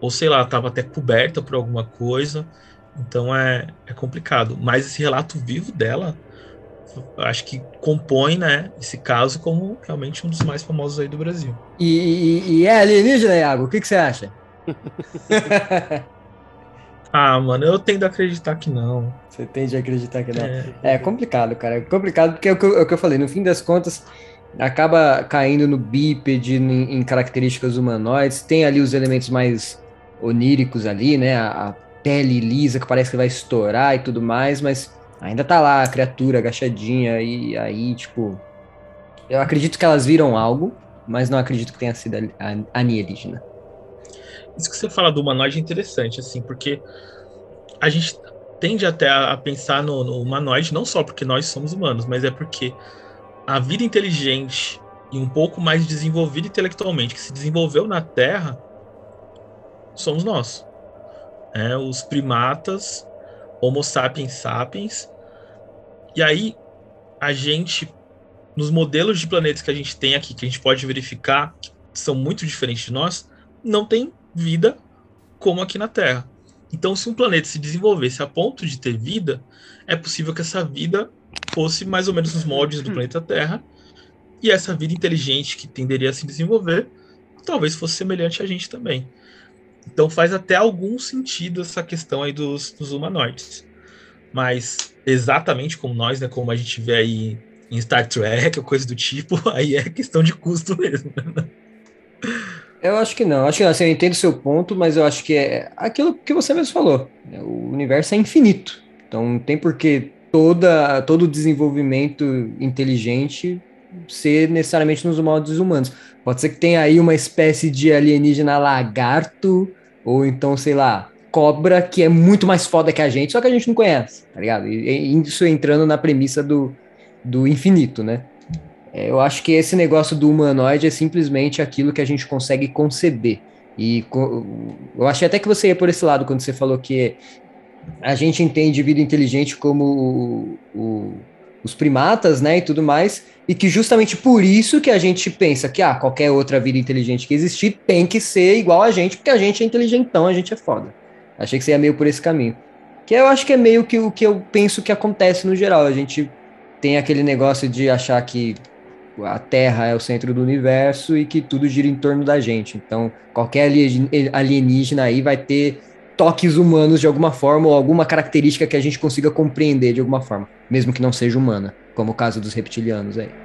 ou sei lá, estava até coberta por alguma coisa. Então é, é complicado. Mas esse relato vivo dela, acho que compõe, né, esse caso como realmente um dos mais famosos aí do Brasil. E, e- e é alienígena, Iago? O que, que você acha? Ah, mano, eu tendo a acreditar que não. Você tende a acreditar que não. É. É, complicado, cara. É complicado porque é o, que eu, é o que eu falei. No fim das contas, acaba caindo no bípede, em, em características humanoides. Tem ali os elementos mais oníricos ali, né? A, a pele lisa que parece que vai estourar e tudo mais, mas ainda tá lá a criatura agachadinha e aí, tipo... Eu acredito que elas viram algo, mas não acredito que tenha sido alienígena. Isso que você fala do humanoide é interessante, assim, porque a gente tende até a, a pensar no, no humanoide, não só porque nós somos humanos, mas é porque a vida inteligente e um pouco mais desenvolvida intelectualmente, que se desenvolveu na Terra, somos nós. É, os primatas, Homo sapiens sapiens. E aí, a gente, nos modelos de planetas que a gente tem aqui, que a gente pode verificar que são muito diferentes de nós, não tem vida como aqui na Terra. Então, se um planeta se desenvolvesse a ponto de ter vida, é possível que essa vida fosse mais ou menos nos moldes do planeta Terra, e essa vida inteligente que tenderia a se desenvolver, talvez fosse semelhante a gente também. Então faz até algum sentido essa questão aí dos, dos humanoides. Mas exatamente como nós, né, como a gente vê aí em Star Trek ou coisa do tipo, aí é questão de custo mesmo. né? Eu acho que não, acho que não. Assim, eu entendo o seu ponto, mas eu acho que é aquilo que você mesmo falou. O universo é infinito. Então não tem por que toda, todo o desenvolvimento inteligente ser necessariamente nos moldes humanos. Pode ser que tenha aí uma espécie de alienígena lagarto, ou então, sei lá, cobra, que é muito mais foda que a gente, só que a gente não conhece, tá ligado? E, isso entrando na premissa do, do infinito, né? É, Eu acho que esse negócio do humanoide é simplesmente aquilo que a gente consegue conceber. E eu achei até que você ia por esse lado quando você falou que a gente entende vida inteligente como o, o, os primatas, né, e tudo mais, e que justamente por isso que a gente pensa que ah, qualquer outra vida inteligente que existir tem que ser igual a gente, porque a gente é inteligentão, a gente é foda. Achei que você ia meio por esse caminho. Que eu acho que é meio que o que eu penso que acontece no geral. A gente tem aquele negócio de achar que a Terra é o centro do universo e que tudo gira em torno da gente. Então, qualquer alien- alienígena aí vai ter toques humanos de alguma forma ou alguma característica que a gente consiga compreender de alguma forma, mesmo que não seja humana, como o caso dos reptilianos aí.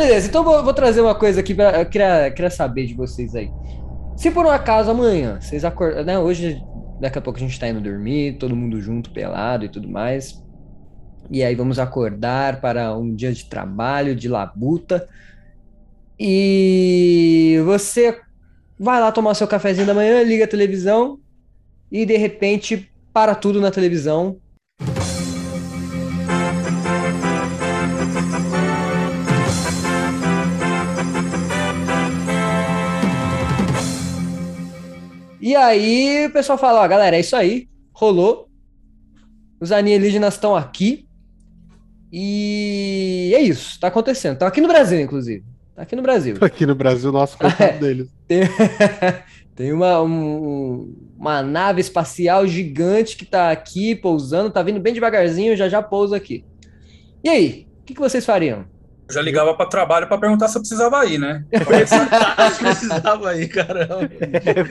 Beleza. Então vou, vou trazer uma coisa aqui pra. Eu queria, queria saber de vocês aí. Se por um acaso amanhã vocês acordam. Né, hoje, daqui a pouco a gente tá indo dormir, todo mundo junto, pelado e tudo mais. E aí vamos acordar para um dia de trabalho, de labuta. E você vai lá tomar seu cafezinho da manhã, liga a televisão e de repente para tudo na televisão. E aí o pessoal fala, ó, galera, é isso aí, rolou. Os alienígenas estão aqui. E é isso, tá acontecendo. Tá aqui no Brasil, inclusive. Tá aqui no Brasil. Aqui no Brasil, nosso coitado deles. Tem, tem uma, um- uma nave espacial gigante que tá aqui pousando, tá vindo bem devagarzinho, já já pousa aqui. E aí, o que, que vocês fariam? Eu já ligava para trabalho para perguntar se eu precisava ir, né? precisava aí, caramba.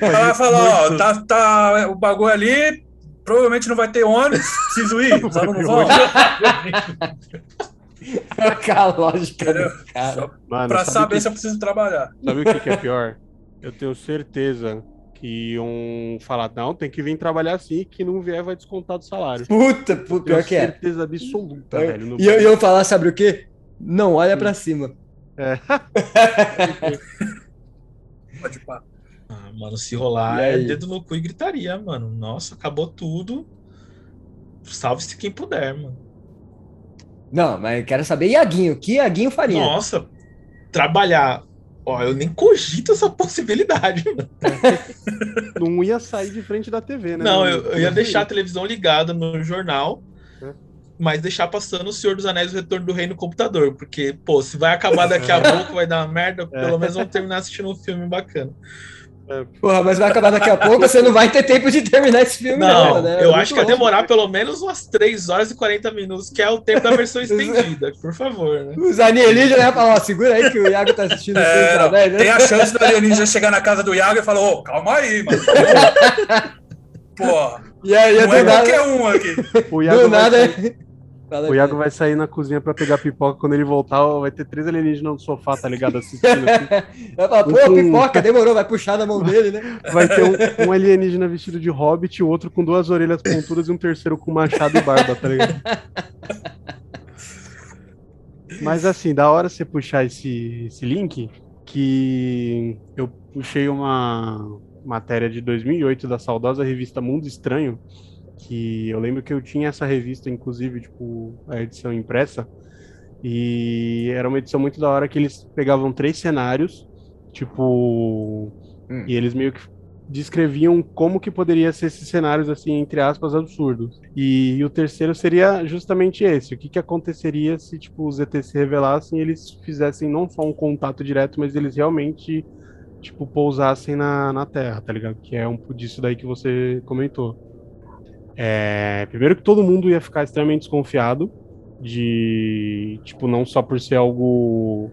Ela falou, ó, tá, tá, o bagulho ali, provavelmente não vai ter ônibus, preciso ir, os alunos vão. a lógica do cara. Mano, Pra sabe saber que- se eu preciso trabalhar. Sabe o que, que é pior? Eu tenho certeza que iam falar, não, tem que vir trabalhar assim, que não vier vai descontar do salário. Puta, pu- pior que é. certeza absoluta, velho. no E eu, eu falar, sabe o quê? Não, olha pra cima. É. Pode pá. Ah, mano, se rolar é dedo no cu e gritaria, mano. Nossa, acabou tudo. Salve-se quem puder, mano. Não, mas eu quero saber, Iaguinho, o que Iaguinho faria? Nossa, trabalhar. Ó, eu nem cogito essa possibilidade, mano. Não ia sair de frente da TV, né? Não, eu, eu ia deixar a televisão ligada no jornal, mas deixar passando o Senhor dos Anéis e o Retorno do Rei no computador. Porque, pô, se vai acabar daqui a pouco, vai dar uma merda, pelo menos vamos terminar assistindo um filme bacana. Porra, mas vai acabar daqui a pouco, você não vai ter tempo de terminar esse filme, não, Não, né? eu Muito acho que longe. demorar pelo menos umas 3 horas e 40 minutos, que é o tempo da versão estendida, por favor, né? Os alienígenas iam falar, ó, segura aí que o Iago tá assistindo o filme É, pra nós, né? tem a chance do alienígena chegar na casa do Iago e falar, ô, calma aí, mano. Pô, E aí, não é nada- qualquer um aqui. O Iago, Do vai nada, sair, O. Iago vai sair na cozinha pra pegar pipoca. Quando ele voltar, vai ter três alienígenas no sofá, tá ligado? Assistindo. assim. Vai falar, pô, Um pipoca, demorou, vai puxar na mão dele, né? Vai ter um, um alienígena vestido de hobbit, o outro com duas orelhas pontudas e um terceiro com machado e barba, tá ligado? Mas assim, da hora você puxar esse, esse link, que eu puxei uma matéria de 2008 da saudosa revista Mundo Estranho, que eu lembro que eu tinha essa revista, inclusive, tipo, a edição impressa, e era uma edição muito da hora que eles pegavam três cenários, tipo, e eles meio que descreviam como que poderia ser esses cenários, assim, entre aspas, absurdos. E, o terceiro seria justamente esse, o que que aconteceria se, tipo, os ETs se revelassem e eles fizessem não só um contato direto, mas eles realmente, tipo, pousassem na, na Terra, tá ligado? Que é um disso daí que você comentou. É, primeiro que todo mundo ia ficar extremamente desconfiado de, tipo, não só por ser algo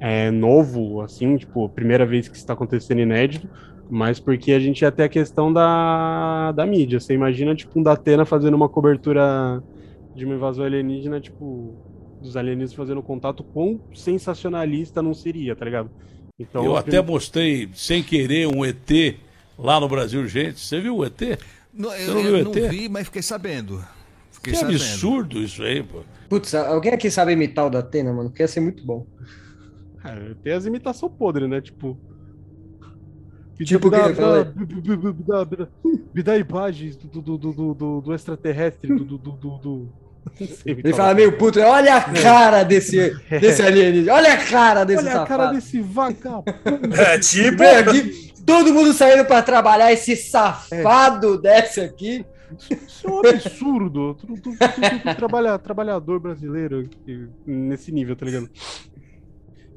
é, novo, assim, tipo, primeira vez que isso está acontecendo inédito, mas porque a gente ia ter a questão da, da mídia. Você imagina, tipo, um Datena fazendo uma cobertura de uma invasão alienígena, tipo, dos alienígenas fazendo contato, quão sensacionalista não seria, tá ligado? Então, eu até mostrei, sem querer, um ET lá no Brasil, gente. Você viu o ET? Não, eu não eu não vi, mas fiquei sabendo. Fiquei Que sabendo. absurdo isso aí, pô. Putz, alguém aqui sabe imitar o da Atena, mano? Que ia ser muito bom. É, tem as imitações podres, né? Tipo. Tipo me dá, imagens do, do, do, do, extraterrestre, do. do, sei Ele fala meio puto, olha a cara desse, desse alienígena, olha a cara desse Olha a cara safado. desse vagabundo. É, tipo. Aqui, todo mundo saindo pra trabalhar, esse safado desce aqui. Isso é um absurdo. Tu, tu, tu, tu, tu trabalha, trabalhador brasileiro nesse nível, tá ligado?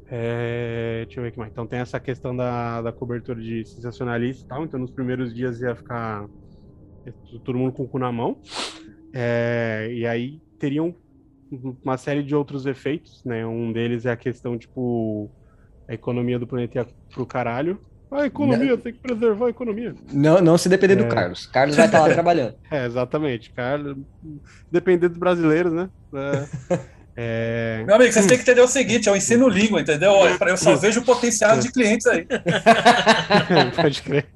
É, deixa eu ver aqui mais. Então tem essa questão da, da cobertura de sensacionalista e tal. Então nos primeiros dias ia ficar todo mundo com o cu na mão. É, e aí teriam uma série de outros efeitos, né? Um deles é a questão, tipo, a economia do planeta ia pro caralho. A economia, tem que preservar a economia. Não, não se depender do É. Carlos. Carlos vai estar lá trabalhando. É, exatamente. Cara, depender dos brasileiros, né? É, é... Meu amigo, vocês têm que entender o seguinte: eu ensino língua, entendeu? Olha, Eu só vejo o potencial de clientes aí. Pode crer.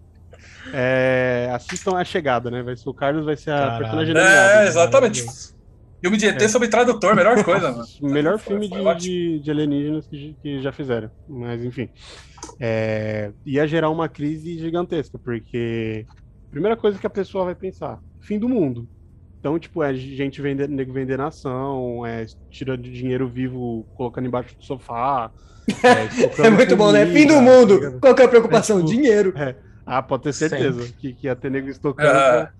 É, assistam a chegada, né? Vai ser o Carlos, vai ser a Caralho. personagem É, né? exatamente. Filme de ET É. sobre tradutor, melhor coisa, mano. Melhor Foi- filme foi de, ótimo. de, de alienígenas que, que já fizeram. Mas, enfim. É, ia gerar uma crise gigantesca, porque a primeira coisa que a pessoa vai pensar, fim do mundo. Então, tipo, é gente vender, nego vender nação, é tirando dinheiro vivo, colocando embaixo do sofá. É, É muito bom, né? Fim do comida, mundo. tá? Qual que é a preocupação? É, tipo, Dinheiro. é. Ah, pode ter certeza Sempre. que, que ia ter nego estocando. Ah.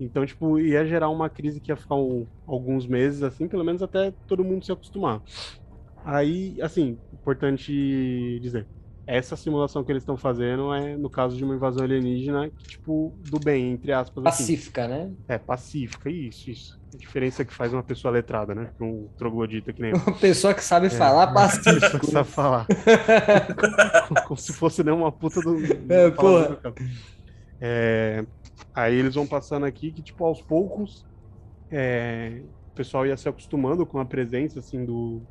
Então, tipo, ia gerar uma crise que ia ficar um- alguns meses, assim, pelo menos até todo mundo se acostumar. Aí, assim, importante dizer, essa simulação que eles estão fazendo é no caso de uma invasão alienígena, tipo, do bem, entre aspas. assim. Pacífica, né? É, pacífica, isso, isso. A diferença que faz uma pessoa letrada, né? Pra um troglodita que nem. Uma pessoa que sabe É, falar uma pacífico. pessoa que sabe falar. Como se fosse né, uma puta do. É, porra. É, aí eles vão passando aqui que, tipo, aos poucos, é, o pessoal ia se acostumando com a presença, assim, do,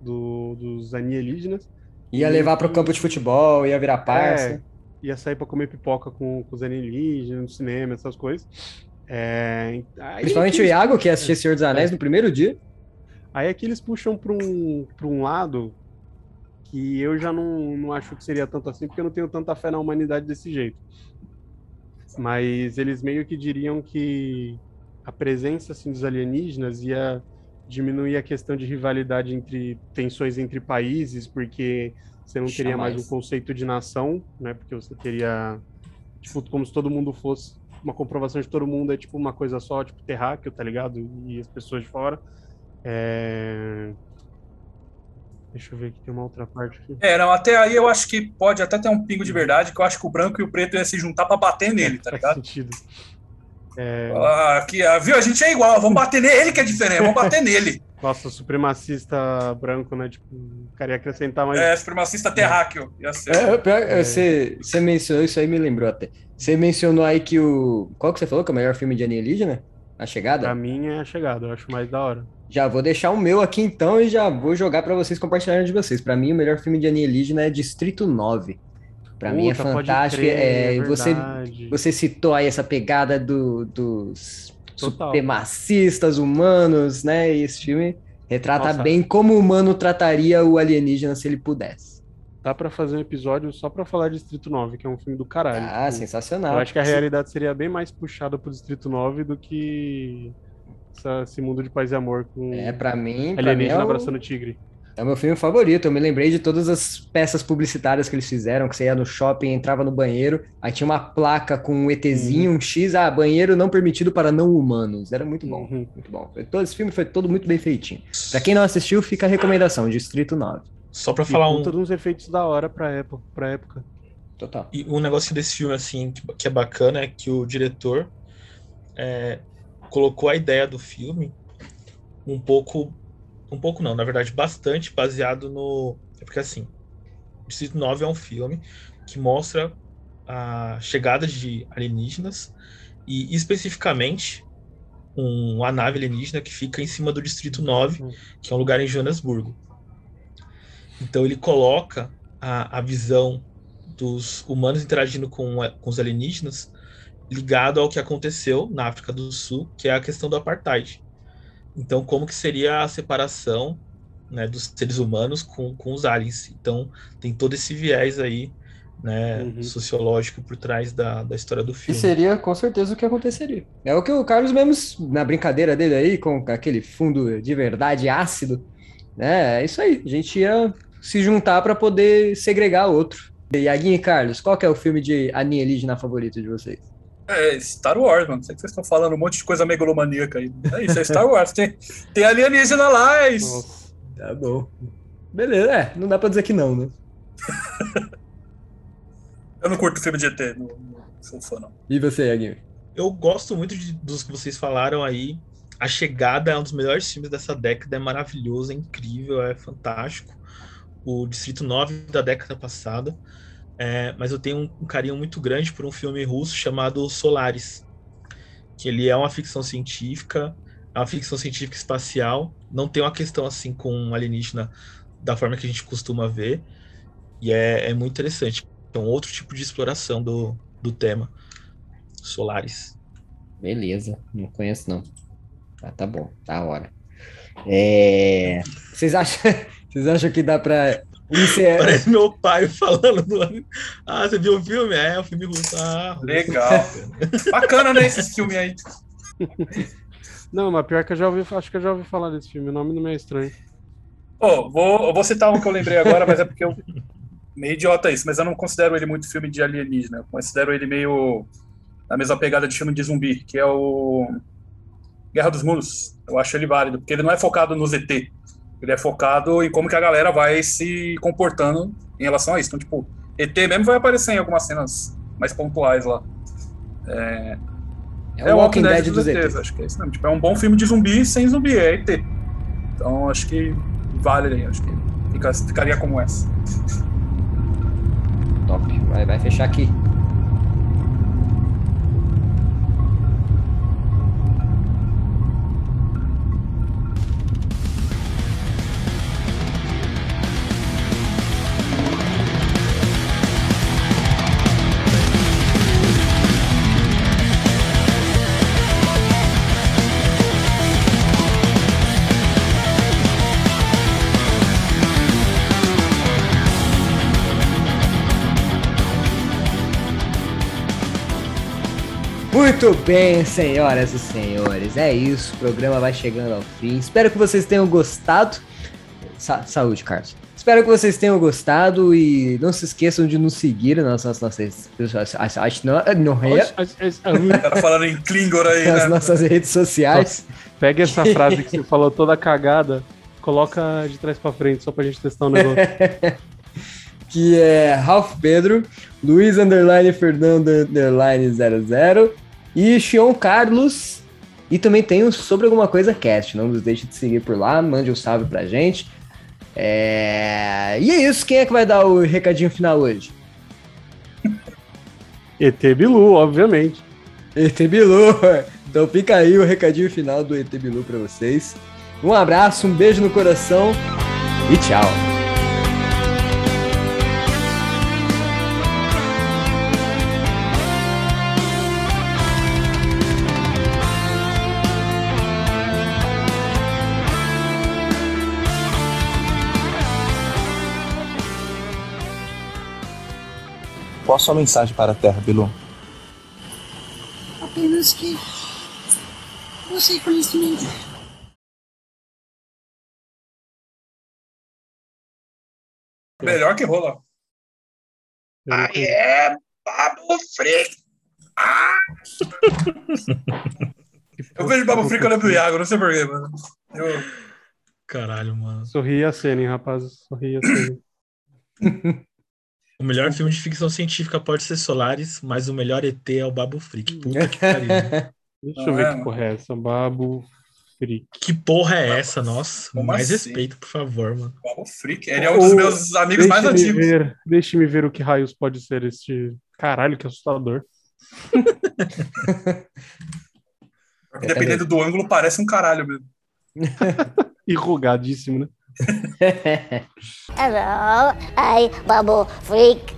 do- dos alienígenas. Ia E- levar pro campo de futebol, ia virar parça. É, ia sair pra comer pipoca com, com os alienígenas, no cinema, essas coisas. É, aí Principalmente o Iago, que assistia Senhor dos Anéis É. no primeiro dia. Aí aqui eles puxam para um, pra um lado que eu já não, não acho que seria tanto assim, porque eu não tenho tanta fé na humanidade desse jeito. Mas eles meio que diriam que a presença assim, dos alienígenas ia diminuir a questão de rivalidade entre tensões entre países, porque você não teria mais Jamais. um conceito de nação, né? Porque você teria tipo como se todo mundo fosse uma comprovação de todo mundo é tipo uma coisa só, tipo terráqueo, tá ligado? E as pessoas de fora. É... Deixa eu ver aqui, tem uma outra parte aqui. É, não, até aí eu acho que pode até ter um pingo de verdade, que eu acho que o branco e o preto iam se juntar pra bater nele, tá ligado? sentido. É... Ah, aqui, ah, viu? A gente é igual, vamos bater nele, ele que é diferente, vamos bater nele. Nossa, supremacista branco, né? Tipo, o cara ia acrescentar mais. É, supremacista terráqueo. Ia ser. É, pior, Você, você mencionou isso aí, me lembrou até. Você mencionou aí que o. Qual que você falou que é o melhor filme de alienígena? A Chegada? Pra mim é a chegada, eu acho mais da hora. Já vou deixar o meu aqui então e já vou jogar pra vocês compartilharem de vocês. Pra mim, o melhor filme de alienígena é Distrito 9. Pra mim é fantástico. crer, é, é você, você citou aí essa pegada do- dos Total. supremacistas humanos, né? E esse filme retrata Nossa. bem como o humano trataria o alienígena se ele pudesse. Dá pra fazer um episódio só pra falar de Distrito 9, que é um filme do caralho. Ah, Tipo, sensacional. Eu acho que a realidade seria bem mais puxada pro Distrito 9 do que essa- esse mundo de paz e amor com É, pra mim, pra mim alienígena é o- abraçando tigre. É o meu filme favorito. Eu me lembrei de todas as peças publicitárias que eles fizeram, que você ia no shopping, entrava no banheiro, aí tinha uma placa com um ETzinho, um X, ah, banheiro não permitido para não humanos. Era muito bom, Uhum. muito bom. Todo esse filme foi todo muito bem feitinho. Pra quem não assistiu, fica a recomendação, Distrito 9. Só pra E falar um, de uns efeitos da hora pra época. Pra época. Total. E um negócio desse filme, assim, que, que é bacana é que o diretor é, colocou a ideia do filme um pouco. Um pouco não, na verdade, bastante baseado no. É porque assim, Distrito 9 é um filme que mostra a chegada de alienígenas e especificamente um- uma nave alienígena que fica em cima do Distrito 9, que é um lugar em Joanesburgo. Então ele coloca a, a visão dos humanos interagindo com, com os alienígenas ligado ao que aconteceu na África do Sul, que é a questão do apartheid. Então, como que seria a separação né, dos seres humanos com, com os aliens? Então, tem todo esse viés aí né, Uhum. sociológico por trás da, da história do E filme. seria com certeza o que aconteceria. É o que o Carlos mesmo, na brincadeira dele aí, com aquele fundo de verdade ácido, né? É isso aí. A gente ia se juntar para poder segregar outro. E Iaguinho e Carlos, qual é o filme de alienígena favorito de vocês? É Star Wars, mano. Sei que vocês estão falando um monte de coisa megalomaníaca aí. É isso, é Star Wars. Tem, tem alienígena lá, é isso. Tá bom. Beleza, é, não dá pra dizer que não, né? Eu não curto filme de ET, não, não sou fã, não. E você, Iaguinho? Eu gosto muito de- dos que vocês falaram aí. A Chegada é um dos melhores filmes dessa década, é maravilhoso, é incrível, é fantástico. O Distrito 9 da década passada. É, mas eu tenho um, um carinho muito grande por um filme russo chamado Solaris, que ele é uma ficção científica, é uma ficção científica espacial, não tem uma questão assim com alienígena da forma que a gente costuma ver, e é, é muito interessante. É um outro tipo de exploração do, do tema. Solaris. Beleza, não conheço não. Ah, tá bom, tá hora. É... Vocês acham, vocês acham que dá pra encerrar? Parece meu pai falando do. Ah, você viu o filme? É, é o filme russo. Ah. Legal. Bacana, né, esses filmes aí. Não, mas pior que eu já ouvi, acho que eu já ouvi falar desse filme, o nome não me é estranho. Ô, vou, eu vou citar um que eu lembrei agora, mas é porque eu. Meio idiota isso, mas eu não considero ele muito filme de alienígena. Eu considero ele meio. na mesma pegada de filme de zumbi, que é o. Guerra dos Mundos. Eu acho ele válido, porque ele não é focado no ZT. Ele é focado em como que a galera vai se comportando em relação a isso. Então, tipo, ET mesmo vai aparecer em algumas cenas mais pontuais lá. É, É o Walking Dead dos ETs, ETs. Acho que é isso mesmo. Tipo, é um bom filme de zumbi sem zumbi, é ET. Então, acho que vale aí. Acho que fica- ficaria como essa. Top, vai, vai fechar aqui. Muito bem, senhoras e senhores. É isso, o programa vai chegando ao fim. Espero que vocês tenham gostado. Sa- saúde, Carlos. Espero que vocês tenham gostado e não se esqueçam de nos seguir nas nossas nossas redes sociais. Acho não, não é. O cara falando em Klingon aí, Nas né? nossas redes sociais. Pega essa frase que você falou toda cagada, coloca de trás pra frente, só pra gente testar o negócio. que é Ralph Pedro, Luiz Underline Fernando Underline 00 e Xion Carlos. E também tem o Sobre Alguma Coisa Cast. Não nos deixe de seguir por lá, mande um salve pra gente. É... E é isso, quem é que vai dar o recadinho final hoje? ET Bilu, obviamente. ET Bilu. Então fica aí o recadinho final do ET Bilu pra vocês. Um abraço, um beijo no coração e tchau. Qual a sua mensagem para a Terra, Bilu? Apenas que você conhecimento. Melhor que rola. Ah, é, Babu Freak. Ah! eu vejo Babu Freak olhando pro Iago, não sei porquê, mano. Eu... Caralho, mano. Sorri a cena, hein, rapaz. Sorri a cena. O melhor filme de ficção científica pode ser Solaris, mas o melhor ET é o Babu Freak. Puta que pariu. Deixa eu ver que porra é essa. Babo Freak. Que porra é essa? Nossa, Como mais assim? respeito, por favor, mano. Babu Freak. Ele é um dos meus amigos mais Deixe-me antigos. Ver, Deixe-me ver o que raios pode ser este. Caralho, que assustador. Dependendo do ângulo, parece um caralho mesmo. Enrugadíssimo, né? Hello, I Bubble Freak.